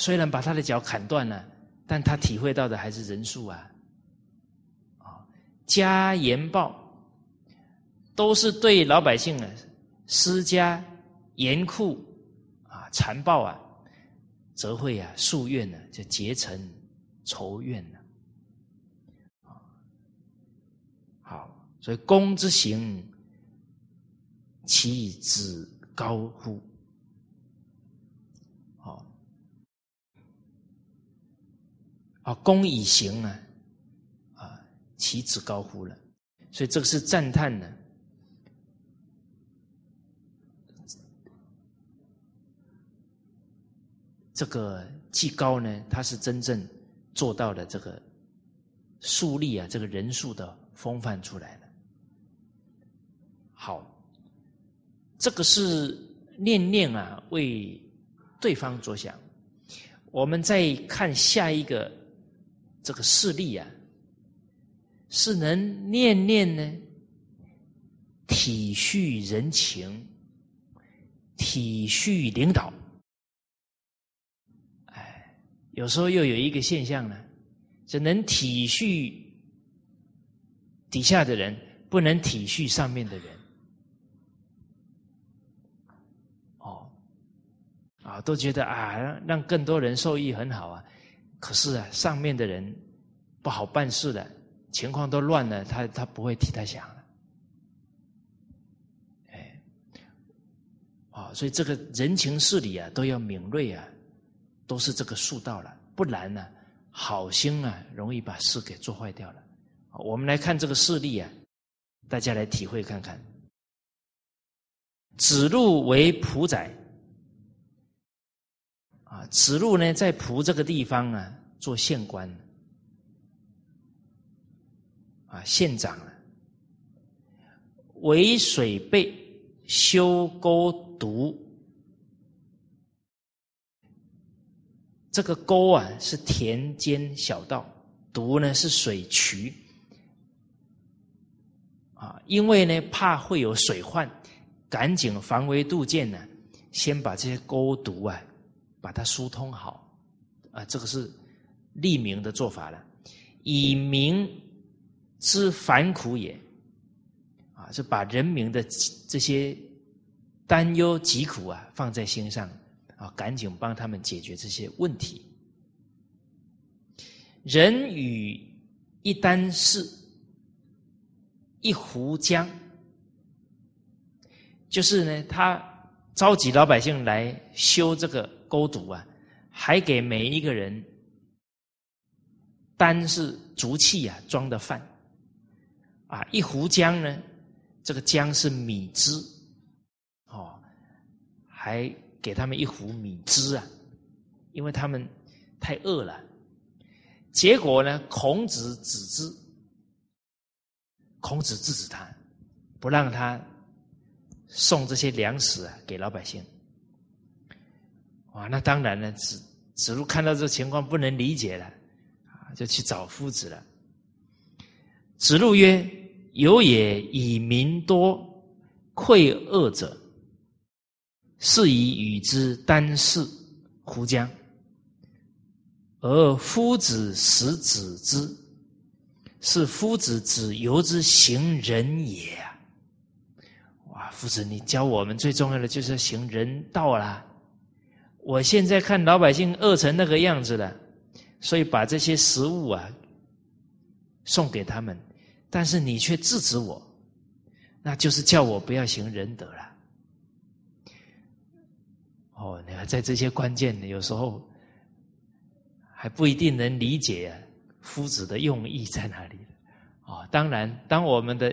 虽然把他的脚砍断了，但他体会到的还是人数啊。啊，加言报都是对老百姓啊施加严酷啊残暴啊。则会啊，夙愿呢，就结成仇怨了。好，所以公之行，其子高乎？啊，公以行啊，啊，其子高乎了。所以这个是赞叹呢。这个既高呢，他是真正做到了这个树立啊，这个人数的风范出来了。好，这个是念念啊，为对方着想。我们再看下一个这个势力啊，是能念念呢，体恤人情，体恤领导。哎，有时候又有一个现象呢，只能体恤底下的人，不能体恤上面的人。哦啊，都觉得啊，让更多人受益很好啊。可是啊，上面的人不好办事的，情况都乱了，他他不会替他想了。哎，啊，所以这个人情事理啊，都要敏锐啊，都是这个术道了。不然呢，好心啊，容易把事给做坏掉了。我们来看这个事例啊，大家来体会看看。子路为仆宰。啊，子路呢，在蒲这个地方啊，做县官，啊，县长了。为水备修沟渎，这个沟啊是田间小道，渎呢是水渠。啊，因为呢怕会有水患，赶紧防微杜渐呢，先把这些沟渎啊。把它疏通好，啊，这个是利民的做法了。以民之烦苦也，啊，就把人民的这些担忧疾苦啊放在心上，啊，赶紧帮他们解决这些问题。人与一箪食，一壶浆，就是呢，他召集老百姓来修这个。勾堵啊，还给每一个人单是竹器啊装的饭啊，一壶浆呢，这个浆是米汁哦，还给他们一壶米汁啊，因为他们太饿了。结果呢，孔子止之，孔子制止他，不让他送这些粮食啊给老百姓。啊，那当然了，子子路看到这情况不能理解了，啊，就去找夫子了。子路曰：“有也以民多溃恶者，是以与之单事乎将？而夫子使子之，是夫子子由之行仁也。”哇，夫子，你教我们最重要的就是行人道啦。我现在看老百姓饿成那个样子了，所以把这些食物啊送给他们，但是你却制止我，那就是叫我不要行仁德了。哦，你看在这些关键的有时候还不一定能理解夫子的用意在哪里。哦，当然，当我们的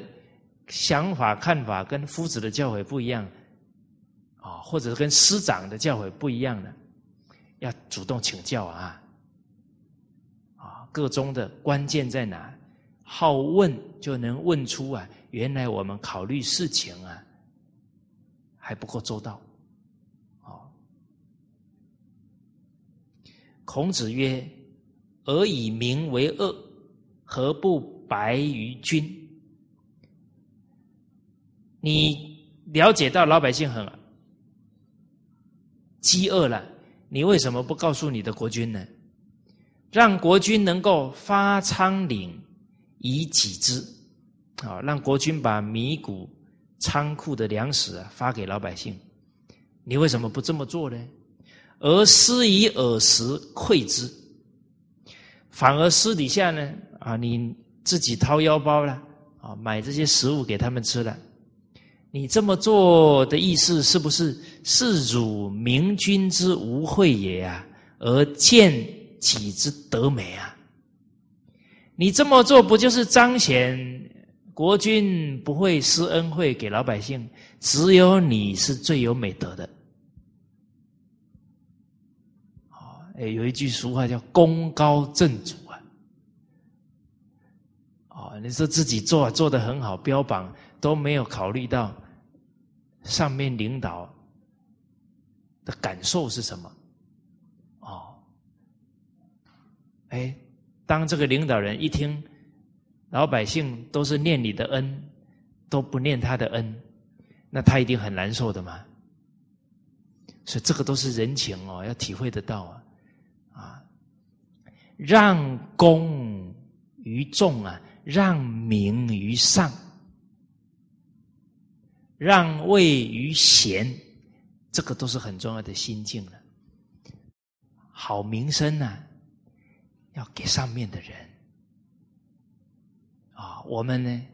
想法看法跟夫子的教诲不一样。啊，或者是跟师长的教诲不一样的，要主动请教啊！啊，各中的关键在哪？好问就能问出啊，原来我们考虑事情啊还不够周到。哦，孔子曰：“而以民为恶，何不白于君？”你了解到老百姓很。饥饿了，你为什么不告诉你的国君呢？让国君能够发仓廪以己之，啊，让国君把米谷仓库的粮食啊发给老百姓。你为什么不这么做呢？而私以耳食馈之，反而私底下呢啊，你自己掏腰包了啊，买这些食物给他们吃了。你这么做的意思是不是是辱明君之无惠也啊？而见己之德美啊？你这么做不就是彰显国君不会施恩惠给老百姓，只有你是最有美德的？哦，哎，有一句俗话叫“功高震主”啊。哦，你说自己做做的很好，标榜都没有考虑到上面领导的感受是什么？哦，哎，当这个领导人一听老百姓都是念你的恩，都不念他的恩，那他一定很难受的嘛。所以这个都是人情哦，要体会得到啊，啊，让功于众啊，让名于上，让位于贤，这个都是很重要的心境了。好名声呢，要给上面的人啊，我们呢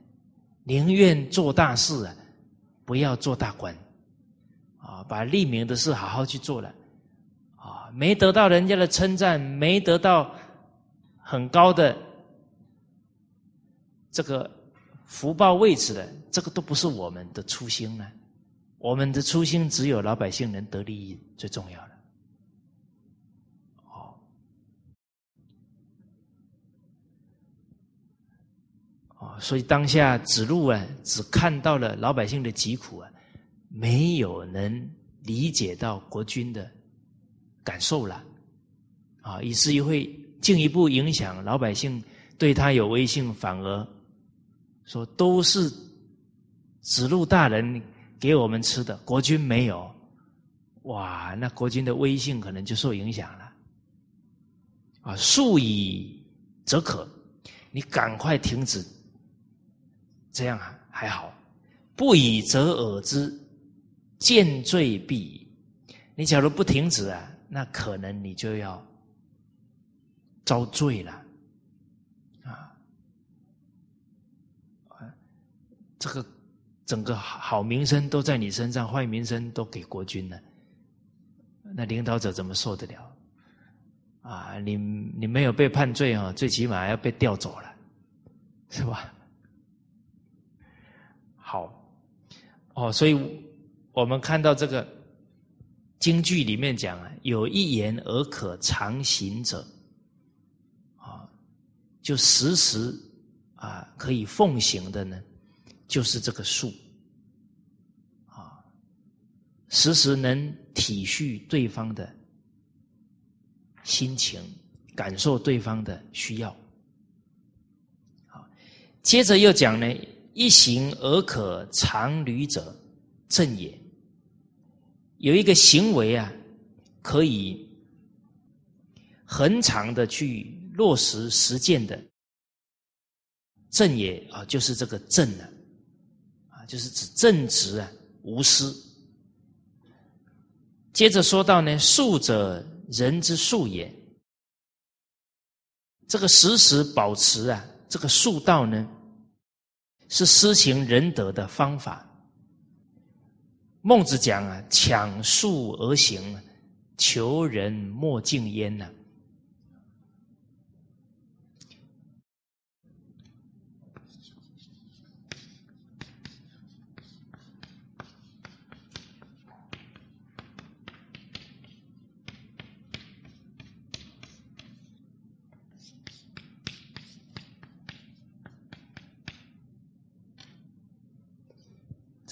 宁愿做大事啊，不要做大官。啊，把利民的事好好去做了，啊，没得到人家的称赞，没得到很高的这个福报位置的，这个都不是我们的初心呢。我们的初心只有老百姓能得利益最重要的。哦，哦，所以当下子路啊，只看到了老百姓的疾苦啊。没有能理解到国君的感受了，啊，以至于会进一步影响老百姓对他有威信，反而说都是子路大人给我们吃的，国君没有，哇，那国君的威信可能就受影响了，啊，速以则可，你赶快停止，这样啊还好，不以则耳之。见罪必矣。你假如不停止啊，那可能你就要遭罪了啊！这个整个好名声都在你身上，坏名声都给国君了，那领导者怎么受得了？啊，你你没有被判罪啊，最起码要被调走了，是吧？好，哦，所以。我们看到这个京剧里面讲啊，有一言而可常行者，啊，就时时啊可以奉行的呢，就是这个术，啊，时时能体恤对方的心情，感受对方的需要，好，接着又讲呢，一行而可长旅者，正也。有一个行为啊，可以恒常的去落实实践的正也啊，就是这个正呢，啊，就是指正直啊，无私。接着说到呢，术者人之术也，这个时时保持啊，这个术道呢，是施行仁德的方法。孟子讲啊，抢术而行，求人莫近焉呐。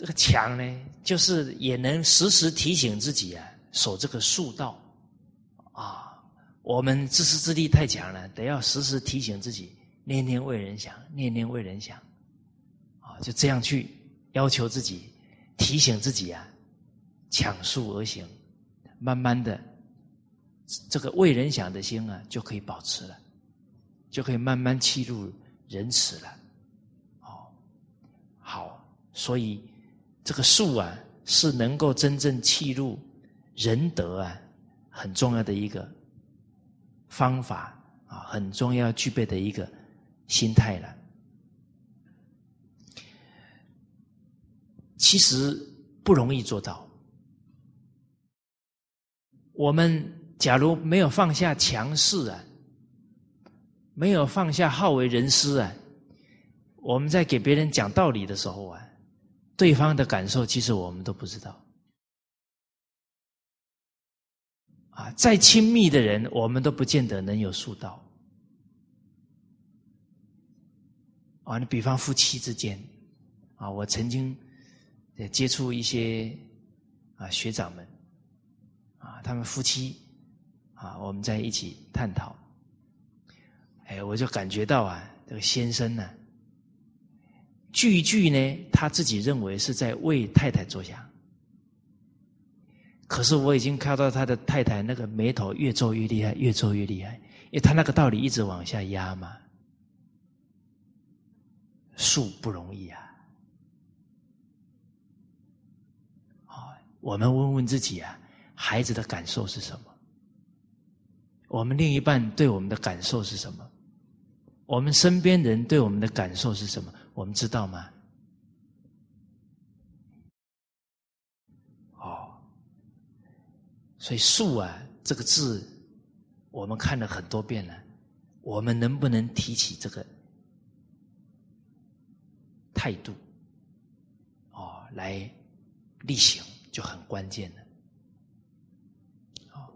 这个强呢，就是也能时时提醒自己啊，守这个术道啊。我们自私自利太强了，得要时时提醒自己，念念为人想，念念为人想啊，就这样去要求自己，提醒自己啊，抢术而行，慢慢的，这个为人想的心啊，就可以保持了，就可以慢慢契入仁慈了。哦，好，所以。这个术啊，是能够真正契入仁德啊，很重要的一个方法啊，很重要具备的一个心态了。其实不容易做到。我们假如没有放下强势啊，没有放下好为人师啊，我们在给别人讲道理的时候啊。对方的感受，其实我们都不知道。啊，再亲密的人，我们都不见得能有树到。啊，你比方夫妻之间，啊，我曾经也接触一些啊学长们，啊，他们夫妻啊，我们在一起探讨，哎，我就感觉到啊，这个先生呢，句句呢，他自己认为是在为太太着想，可是我已经看到他的太太那个眉头越皱越厉害，越皱越厉害，因为他那个道理一直往下压嘛。树不容易啊！啊，我们问问自己啊，孩子的感受是什么？我们另一半对我们的感受是什么？我们身边人对我们的感受是什么？我们知道吗？哦，所以“树”啊这个字，我们看了很多遍了，我们能不能提起这个？态度，哦，来例行就很关键了。哦，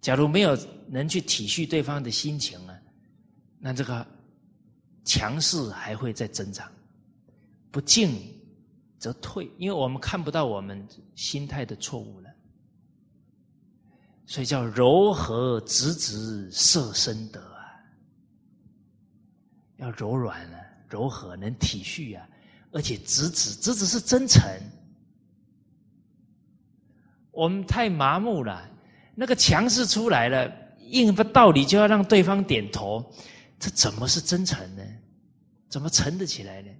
假如没有能去体恤对方的心情呢，那这个强势还会再增长，不进则退，因为我们看不到我们心态的错误了。所以叫柔和直直摄身德啊，要柔软啊。柔和能体恤啊，而且直指直指是真诚。我们太麻木了，那个强势出来了，硬不道理就要让对方点头，这怎么是真诚呢？怎么沉得起来呢？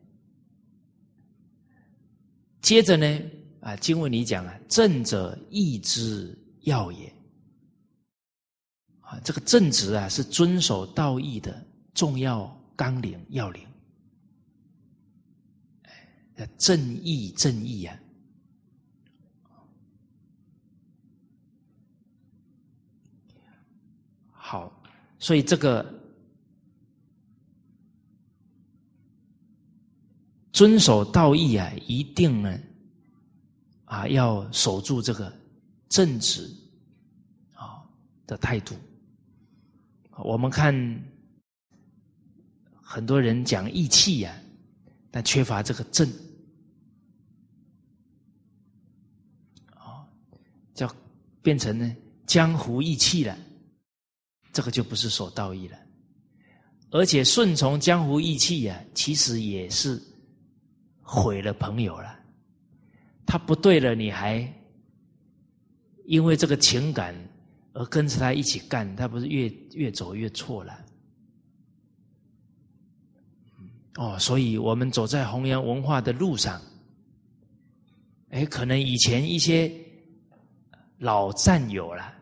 接着呢，啊，经文里讲啊，正者义之要也。啊，这个正直啊，是遵守道义的重要纲领要领。哎正义，正义啊！好，所以这个遵守道义啊，一定呢啊，要守住这个正直啊的态度。我们看很多人讲义气呀，但缺乏这个正。变成呢江湖义气了，这个就不是守道义了，而且顺从江湖义气呀，其实也是毁了朋友了。他不对了，你还因为这个情感而跟着他一起干，他不是越越走越错了？哦，所以我们走在弘扬文化的路上，哎，可能以前一些。老战友了，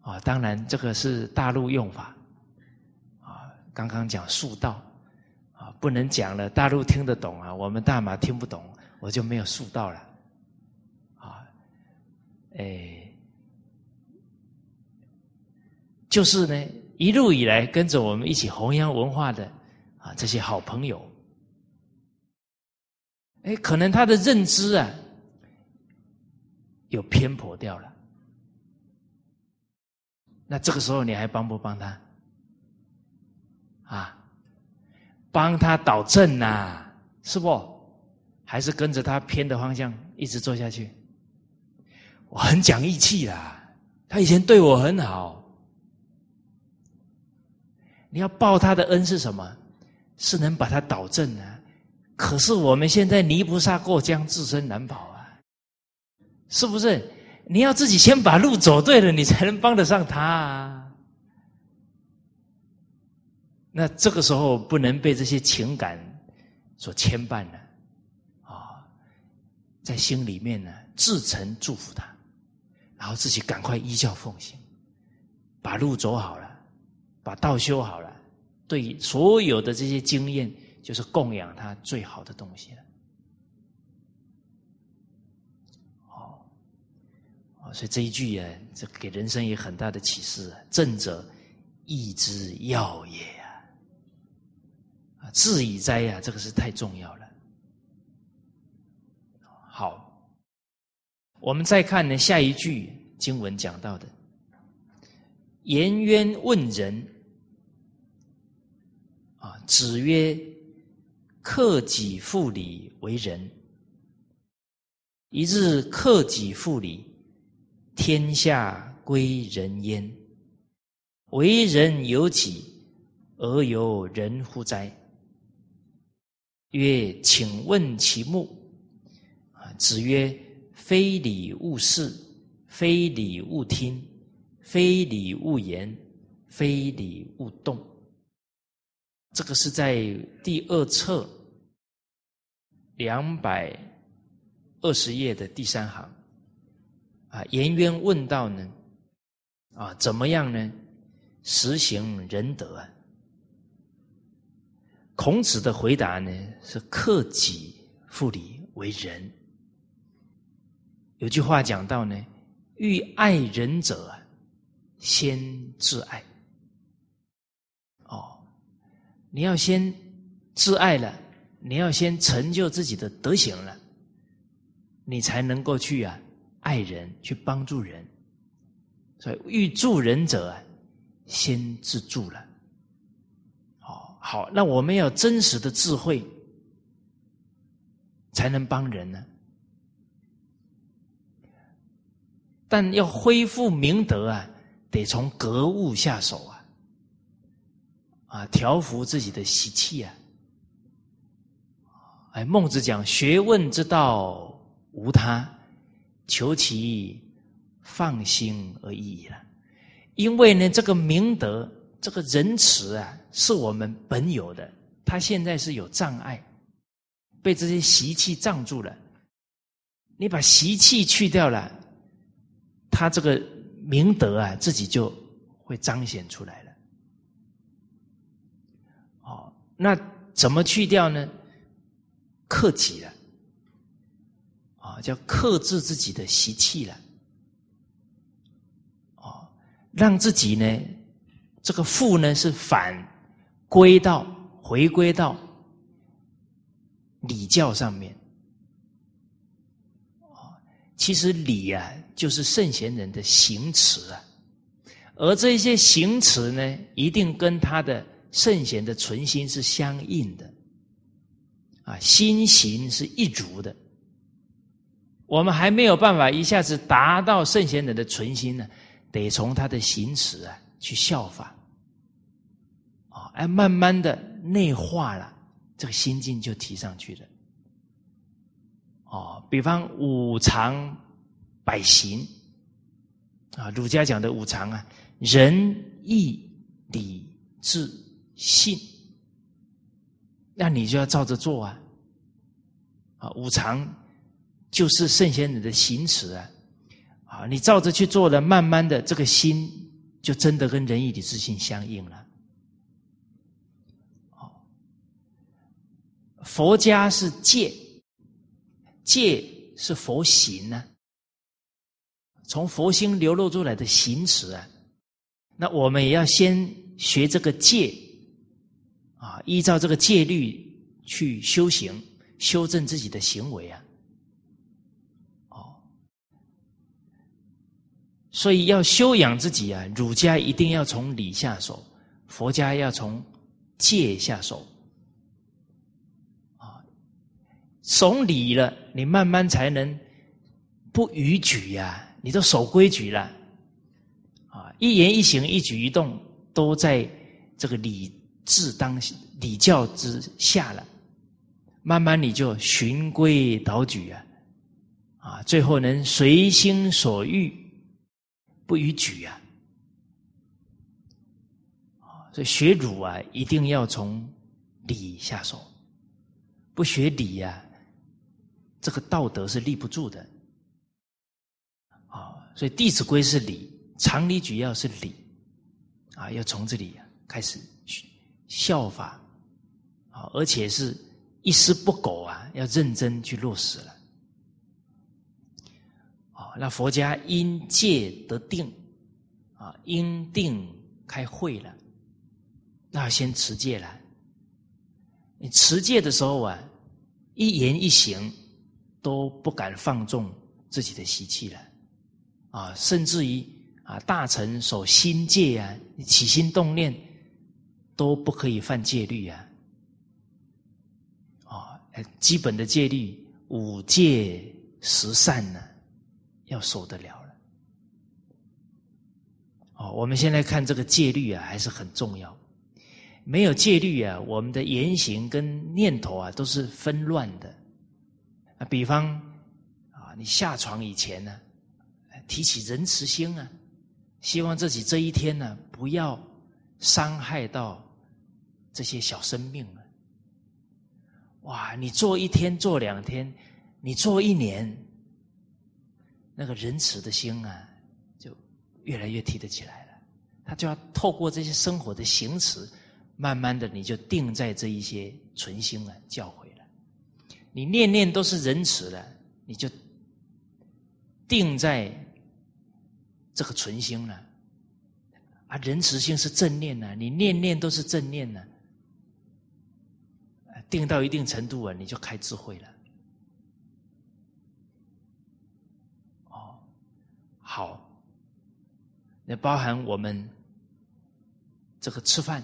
啊，当然这个是大陆用法，啊，刚刚讲树道，不能讲了，大陆听得懂啊，我们大马听不懂，我就没有树道了，啊，哎，就是呢，一路以来跟着我们一起弘扬文化的啊，这些好朋友，哎，可能他的认知啊。有偏颇掉了，那这个时候你还帮不帮他？啊，帮他导正呐，是不？还是跟着他偏的方向一直做下去？我很讲义气啦，他以前对我很好，你要报他的恩是什么？是能把他导正啊。可是我们现在泥菩萨过江，自身难保啊。是不是？你要自己先把路走对了，你才能帮得上他。啊。那这个时候不能被这些情感所牵绊了啊，在心里面呢，自诚祝福他，然后自己赶快依教奉行，把路走好了，把道修好了，对所有的这些经验，就是供养他最好的东西了。所以这一句啊，这给人生也很大的启示啊：正者，义之要也啊！啊，智以哉呀，这个是太重要了。好，我们再看呢，下一句经文讲到的。颜渊问仁，啊，子曰：“克己复礼为仁。一日克己复礼，天下归仁焉。为人由己，而由人乎哉？”曰：“请问其目。”啊，子曰：“非礼勿视，非礼勿听。”非礼勿言，非礼勿动。这个是在第二册两百二十页的第三行。啊，颜渊问道呢，啊，怎么样呢？实行仁德啊？孔子的回答呢是克己复礼为仁。有句话讲到呢，欲爱人者。先自爱，哦，你要先自爱了，你要先成就自己的德行了，你才能够去啊爱人，去帮助人。所以欲助人者，先自助了。好，那我们要真实的智慧，才能帮人呢。但要恢复明德啊。得从格物下手啊，啊，调服自己的习气啊。哎，孟子讲学问之道无他，求其放心而已了。因为呢，这个明德、这个仁慈啊，是我们本有的，他现在是有障碍，被这些习气障住了。你把习气去掉了，他这个。明德啊，自己就会彰显出来了。哦，那怎么去掉呢？克己了，啊，叫克制自己的习气了。哦，让自己呢，这个复呢是反归到回归到礼教上面。其实礼啊。就是圣贤人的行持啊，而这些行持呢，一定跟他的圣贤的存心是相应的，啊，心行是一如的。我们还没有办法一下子达到圣贤人的存心呢，得从他的行持啊去效法，啊，哎，慢慢的内化了，这个心境就提上去了。哦，比方五常。百行啊，儒家讲的五常啊，仁义礼智信，那你就要照着做啊。啊，五常就是圣贤人的行持啊，啊，你照着去做了，慢慢的这个心就真的跟仁义礼智信相应了。佛家是戒，戒是佛行呢。从佛心流露出来的行持啊，那我们也要先学这个戒啊，依照这个戒律去修行，修正自己的行为啊。所以要修养自己啊，儒家一定要从礼下手，佛家要从戒下手。啊，从礼了，你慢慢才能不逾矩呀。你都守规矩了，啊，一言一行、一举一动都在这个礼制当礼教之下了，慢慢你就循规蹈矩啊，啊，最后能随心所欲，不逾矩啊，啊，所以学儒啊，一定要从礼下手，不学礼呀，这个道德是立不住的。啊所以《弟子规》是礼，常理举要是礼，啊，要从这里开始效法，啊，而且是一丝不苟啊，要认真去落实了。那佛家因戒得定，啊，因定开慧了，那先持戒了。你持戒的时候啊，一言一行都不敢放纵自己的习气了。啊，甚至于啊，大臣守心戒啊，起心动念都不可以犯戒律啊。啊，基本的戒律五戒十善呢，要受得了了。哦，我们现在看这个戒律啊，还是很重要。没有戒律啊，我们的言行跟念头啊，都是纷乱的。啊，比方啊，你下床以前呢，提起仁慈心啊，希望自己这一天呢，不要伤害到这些小生命啊。哇，你做一天，做两天，你做一年，那个仁慈的心啊，就越来越提得起来了。他就要透过这些生活的行持。慢慢的，你就定在这一些存心了教诲了。你念念都是仁慈了，你就定在这个存心了。啊，仁慈心是正念呢，你念念都是正念呢。定到一定程度啊，你就开智慧了。哦，好，那包含我们这个吃饭。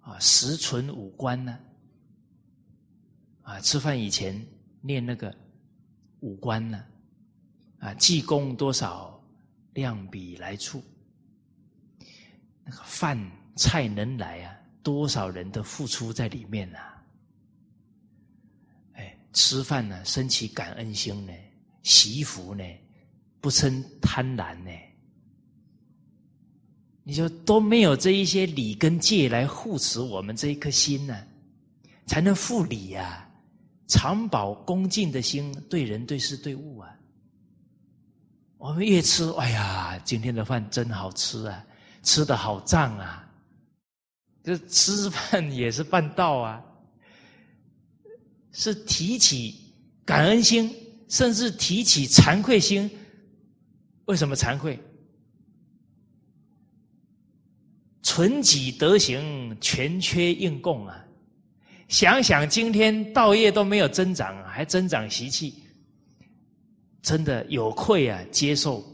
啊，食存五观呢？啊，吃饭以前念那个五观呢？啊，济公多少量比来处？那个饭菜能来啊，多少人的付出在里面啊？哎，吃饭呢，升起感恩心呢，惜福呢，不生贪婪呢。你就都没有这一些礼跟戒来护持我们这一颗心呢，才能复礼呀，常保恭敬的心，对人对事对物啊。我们越吃，哎呀，今天的饭真好吃啊，吃的好胀啊。这吃饭 也是办道啊，是提起感恩心，甚至提起惭愧心。为什么惭愧？存己德行全缺应供啊！想想今天道业都没有增长，还增长习气，真的有愧啊！接受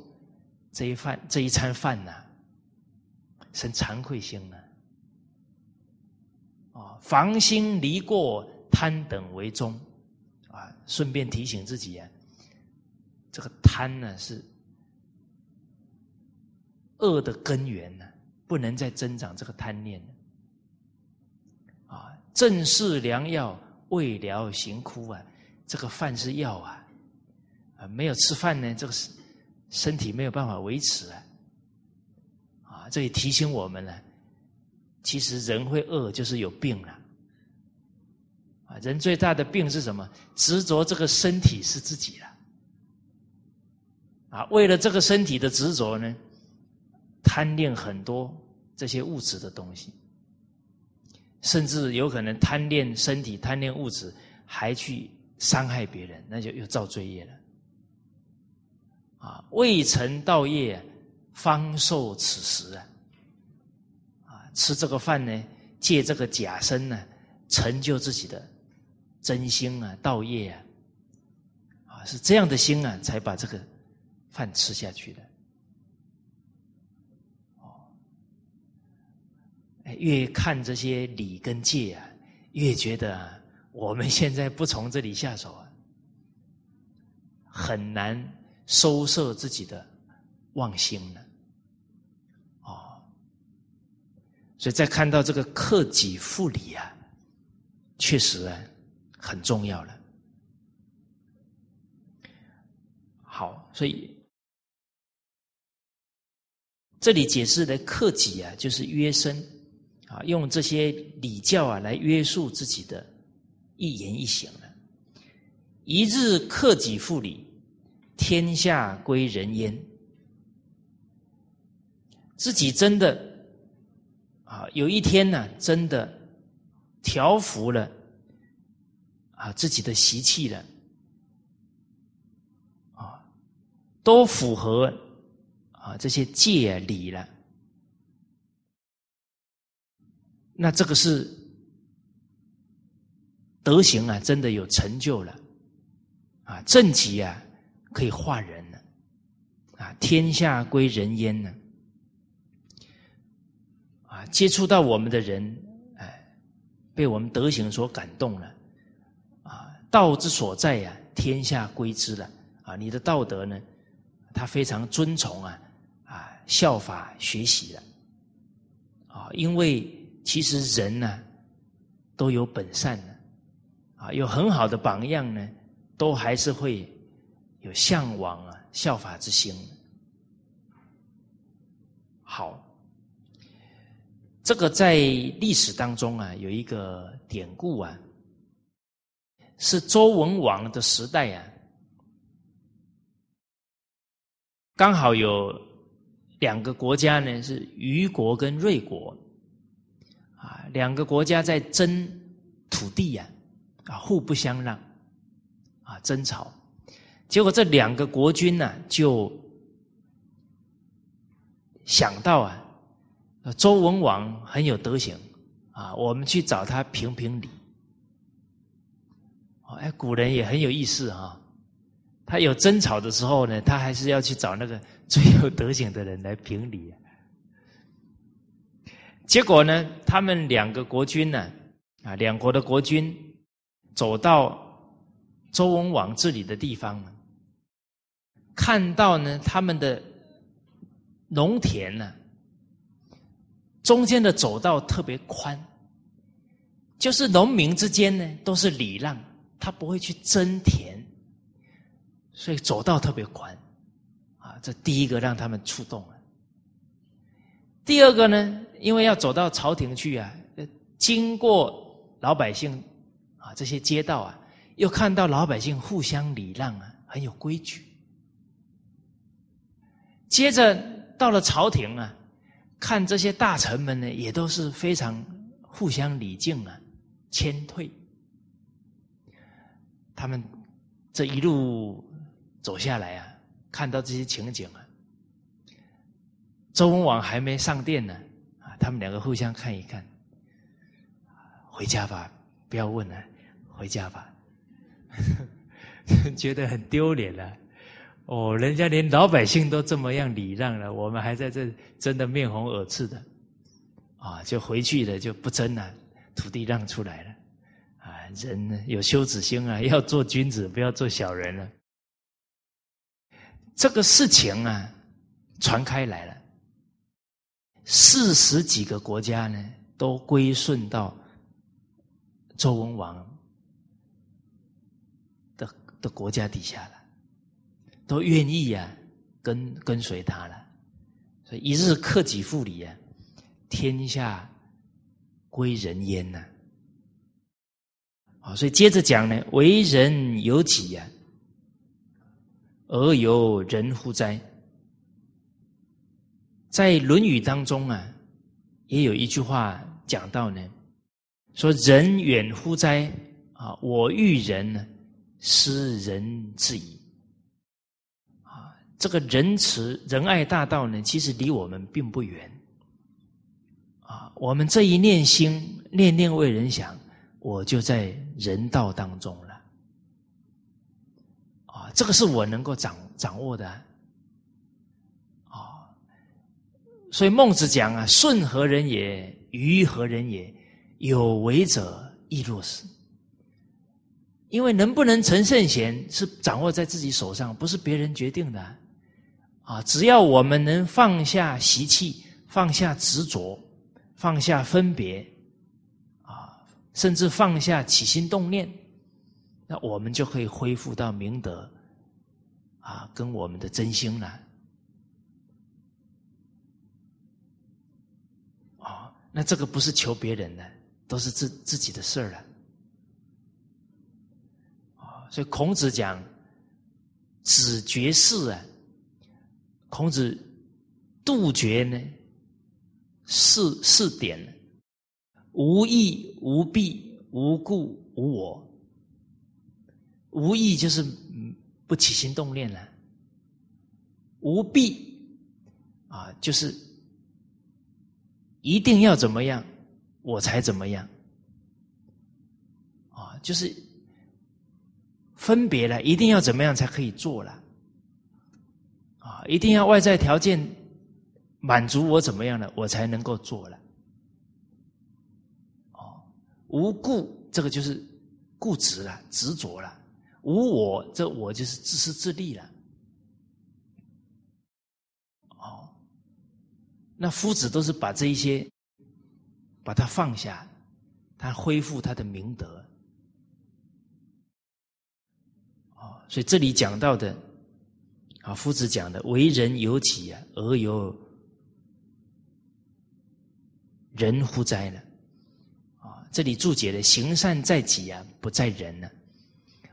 这一饭这一餐饭呐，生惭愧心呢。啊，防心离过贪等为宗啊！顺便提醒自己啊，这个贪呢是恶的根源呢。不能再增长这个贪念了，啊！正是良药，未疗行枯啊！这个饭是药啊，啊，没有吃饭呢，这个身身体没有办法维持啊，啊！这也提醒我们呢，其实人会饿，就是有病了，啊！人最大的病是什么？执着这个身体是自己了，啊！为了这个身体的执着呢？贪恋很多这些物质的东西，甚至有可能贪恋身体、贪恋物质，还去伤害别人，那就又造罪业了。啊，未成道业，方受此食啊！啊，吃这个饭呢，借这个假身呢，成就自己的真心啊，道业啊，啊，是这样的心啊，才把这个饭吃下去的。越看这些礼跟戒啊，越觉得我们现在不从这里下手啊，很难收摄自己的妄心了。哦，所以在看到这个克己复礼啊，确实啊很重要了。好，所以这里解释的克己啊，就是约身。啊，用这些礼教啊来约束自己的一言一行了。一日克己复礼，天下归仁焉。自己真的啊，有一天呢，真的调服了啊自己的习气了，啊，都符合啊这些戒礼了。那这个是德行啊，真的有成就了啊，正极啊，可以化人了啊，天下归人焉呢？啊，接触到我们的人，哎，被我们德行所感动了，啊，道之所在呀，天下归之了。啊，你的道德呢，他非常尊崇啊，啊，效法学习了。啊，因为其实人呢，都有本善的，啊，有很好的榜样呢，都还是会有向往啊，效法之心。好，这个在历史当中啊，有一个典故啊，是周文王的时代啊，刚好有两个国家呢，是虞国跟芮国，啊，两个国家在争土地呀，啊，互不相让，啊，争吵，结果这两个国君呢，就。想到啊，周文王很有德行啊，我们去找他评评理。哎，古人也很有意思啊，他有争吵的时候呢，他还是要去找那个最有德行的人来评理。结果呢，他们两个国君呢，啊，两国的国君走到周文王治理的地方，看到呢他们的。农田呢，中间的走道特别宽，就是农民之间呢都是礼让，他不会去争田，所以走道特别宽，啊，这第一个让他们触动了。第二个呢，因为要走到朝廷去啊，经过老百姓啊这些街道啊，又看到老百姓互相礼让啊，很有规矩，接着。到了朝廷啊，看这些大臣们呢，也都是非常互相礼敬啊，谦退。他们这一路走下来啊，看到这些情景啊，周文王还没上殿呢，他们两个互相看一看，回家吧，不要问了，回家吧，觉得很丢脸了。哦，人家连老百姓都这么样礼让了，我们还在这争得面红耳赤的，啊，就回去了，就不争了，土地让出来了，啊，人呢有羞耻心啊，要做君子，不要做小人了。这个事情啊，传开来了，四十几个国家呢，都归顺到周文王的的国家底下了。都愿意呀，跟跟随他了，所以一日克己复礼啊，天下归人焉呐。啊，所以接着讲呢，为人有己呀，而有人乎哉？在《论语》当中啊，也有一句话讲到呢，说人远乎哉？啊，我欲人呢，斯人至矣。这个仁慈仁爱大道呢，其实离我们并不远，啊，我们这一念心，念念为人想，我就在人道当中了，啊，这个是我能够掌掌握的，所以孟子讲啊，顺何人也？愚何人也？有为者亦若是。因为能不能成圣贤，是掌握在自己手上，不是别人决定的。啊，只要我们能放下习气，放下执着，放下分别，啊，甚至放下起心动念，那我们就可以恢复到明德，啊，跟我们的真心了。啊，那这个不是求别人的，都是自自己的事儿了。啊，所以孔子讲，子绝事啊。孔子杜绝呢四四点：无义、无弊、无故、无我。无义就是不起心动念了；无弊啊，就是一定要怎么样我才怎么样啊，就是分别了，一定要怎么样才可以做了。啊，一定要外在条件满足我怎么样了？我才能够做了。哦，无故这个就是固执了，执着了。无我，这我就是自私自利了。哦，那夫子都是把这一些把它放下，他恢复他的明德。哦，所以这里讲到的啊，夫子讲的为人有己啊，而有人乎哉呢？啊，这里注解的行善在己啊，不在人呢。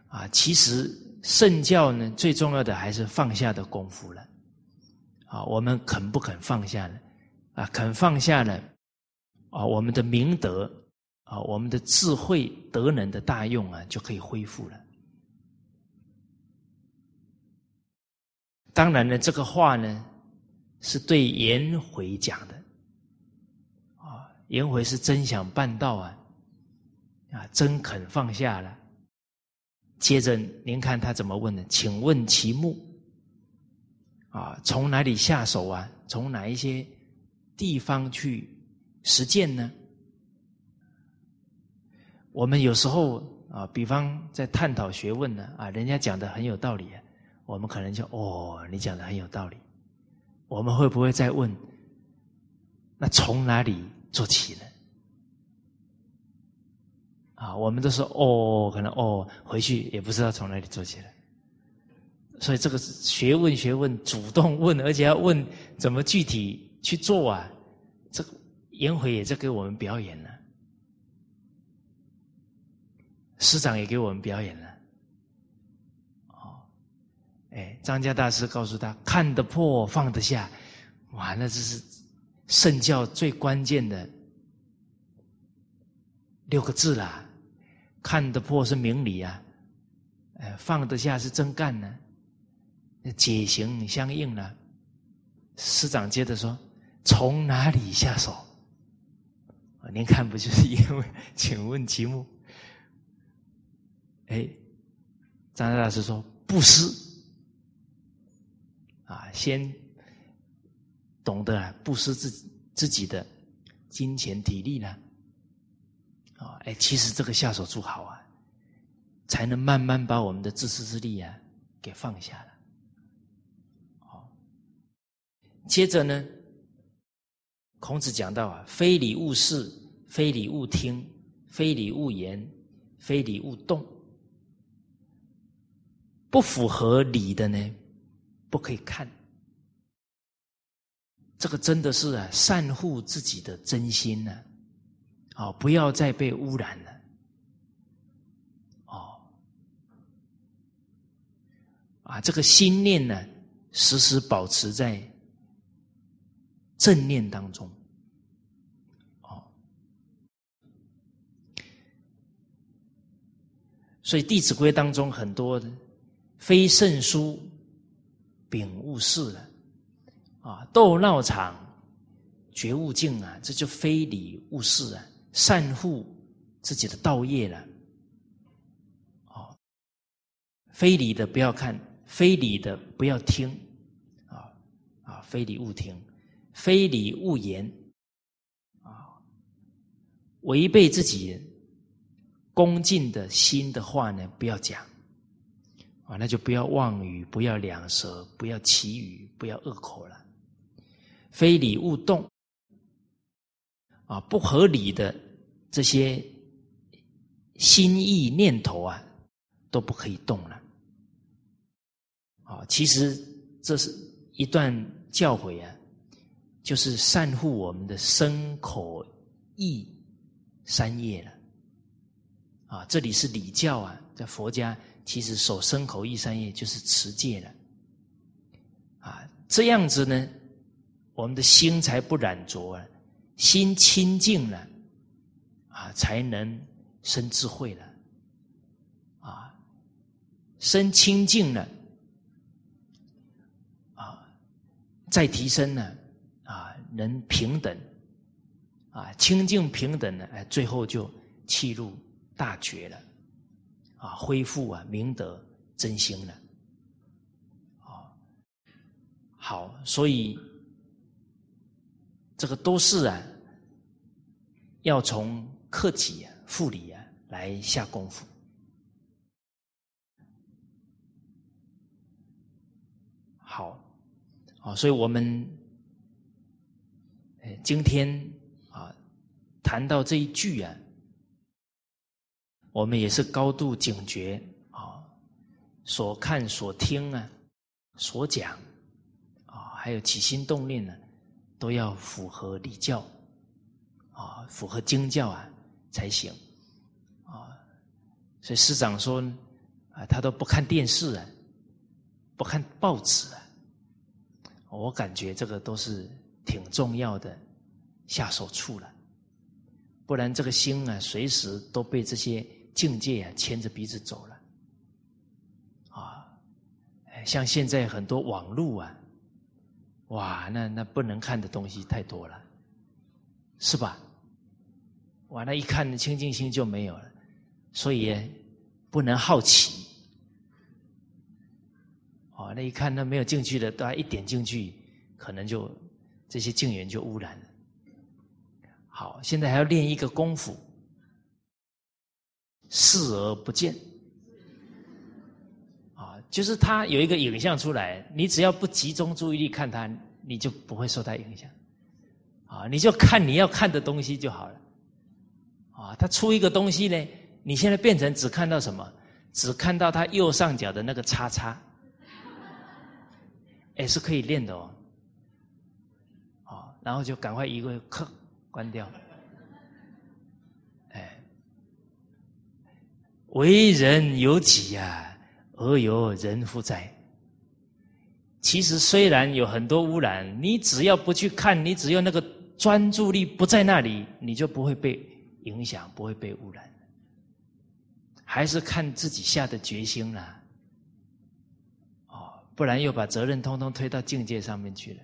啊，其实圣教呢，最重要的还是放下的功夫了。啊，我们肯不肯放下呢？啊，肯放下呢？啊，我们的明德啊，我们的智慧德能的大用啊，就可以恢复了。当然呢，这个话呢，是对颜回讲的。啊，颜回是真想办道啊，啊，真肯放下了。接着，您看他怎么问呢？请问其目啊，从哪里下手啊？从哪一些地方去实践呢？我们有时候啊，比方在探讨学问呢，啊，人家讲的很有道理，我们可能就哦，你讲的很有道理。我们会不会再问？那从哪里做起呢？啊，我们都说哦，可能哦，回去也不知道从哪里做起来。所以这个学问，学问主动问，而且要问怎么具体去做啊？这个颜回也在给我们表演了，师长也给我们表演了。哦，哎，张家大师告诉他：看得破，放得下。哇，那这是圣教最关键的六个字啦。看得破是明理啊，呃，放得下是真干呢，解行相应呢。师长接着说：“从哪里下手？”您看，不就是因为？请问题目？哎，张大师说：“布施啊，先懂得布施自自己的金钱体力呢。”啊，哎，其实这个下手做好啊，才能慢慢把我们的自私自利啊给放下了。好，接着呢，孔子讲到啊，非礼勿视，非礼勿听，非礼勿言，非礼勿动。不符合礼的呢，不可以看。这个真的是啊，善护自己的真心呢。哦，不要再被污染了。哦，啊，这个心念呢，时时保持在正念当中。哦，所以《弟子规》当中很多的“非圣书，秉勿视”了，啊，“斗闹场，觉悟境”啊，这就非礼勿视啊。善护自己的道业了，哦，非礼的不要看，非礼的不要听，啊啊，非礼勿听，非礼勿言，啊，违背自己恭敬的心的话呢，不要讲，啊，那就不要妄语，不要两舌，不要绮语，不要恶口了，非礼勿动，啊，不合理的。这些心意念头啊，都不可以动了。啊，其实这是一段教诲啊，就是善护我们的身口意三业了。啊，这里是礼教啊，在佛家其实守身口意三业就是持戒了。啊，这样子呢，我们的心才不染浊啊，心清净了。啊，才能生智慧了，啊，生清净了，啊，再提升呢，人平等，啊，清净平等呢，哎，最后就弃入大觉了，啊，恢复啊明德真心了，啊，好，所以这个都是啊，要从克己啊、复礼啊来下功夫。好，啊，所以我们，今天啊，谈到这一句啊，我们也是高度警觉啊，所看、所听啊，所讲啊。还有起心动念呢，都要符合礼教，啊，符合经教啊才行，啊，所以师长说，啊，他都不看电视啊，不看报纸啊，我感觉这个都是挺重要的下手处了，不然这个心啊，随时都被这些境界啊牵着鼻子走了，啊，像现在很多网络啊。哇，那那不能看的东西太多了，是吧？哇，那一看清净心就没有了，所以不能好奇。哦，那一看那没有进去的，大家一点进去，可能就这些境缘就污染了。好，现在还要练一个功夫，视而不见。啊就是他有一个影像出来，你只要不集中注意力看他，你就不会受他影响。啊，你就看你要看的东西就好了。啊，他出一个东西呢，你现在变成只看到什么？只看到他右上角的那个叉叉，哎，是可以练的哦。然后就赶快一个刻关掉。哎，为人有己呀。而有人负在。其实虽然有很多污染，你只要不去看，你只要那个专注力不在那里，你就不会被影响，不会被污染。还是看自己下的决心啦。哦，不然又把责任通通推到境界上面去了。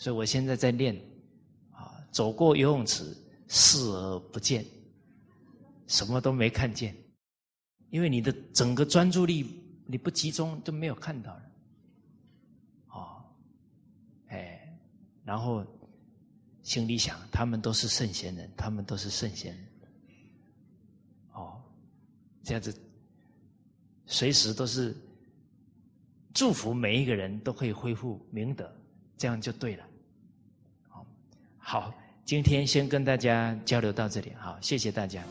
所以我现在在练，啊，走过游泳池，视而不见，什么都没看见。因为你的整个专注力你不集中，就没有看到了，哦，哎，然后心里想，他们都是圣贤人，他们都是圣贤，哦，这样子，随时都是祝福每一个人都可以恢复明德，这样就对了，好，今天先跟大家交流到这里，好，谢谢大家。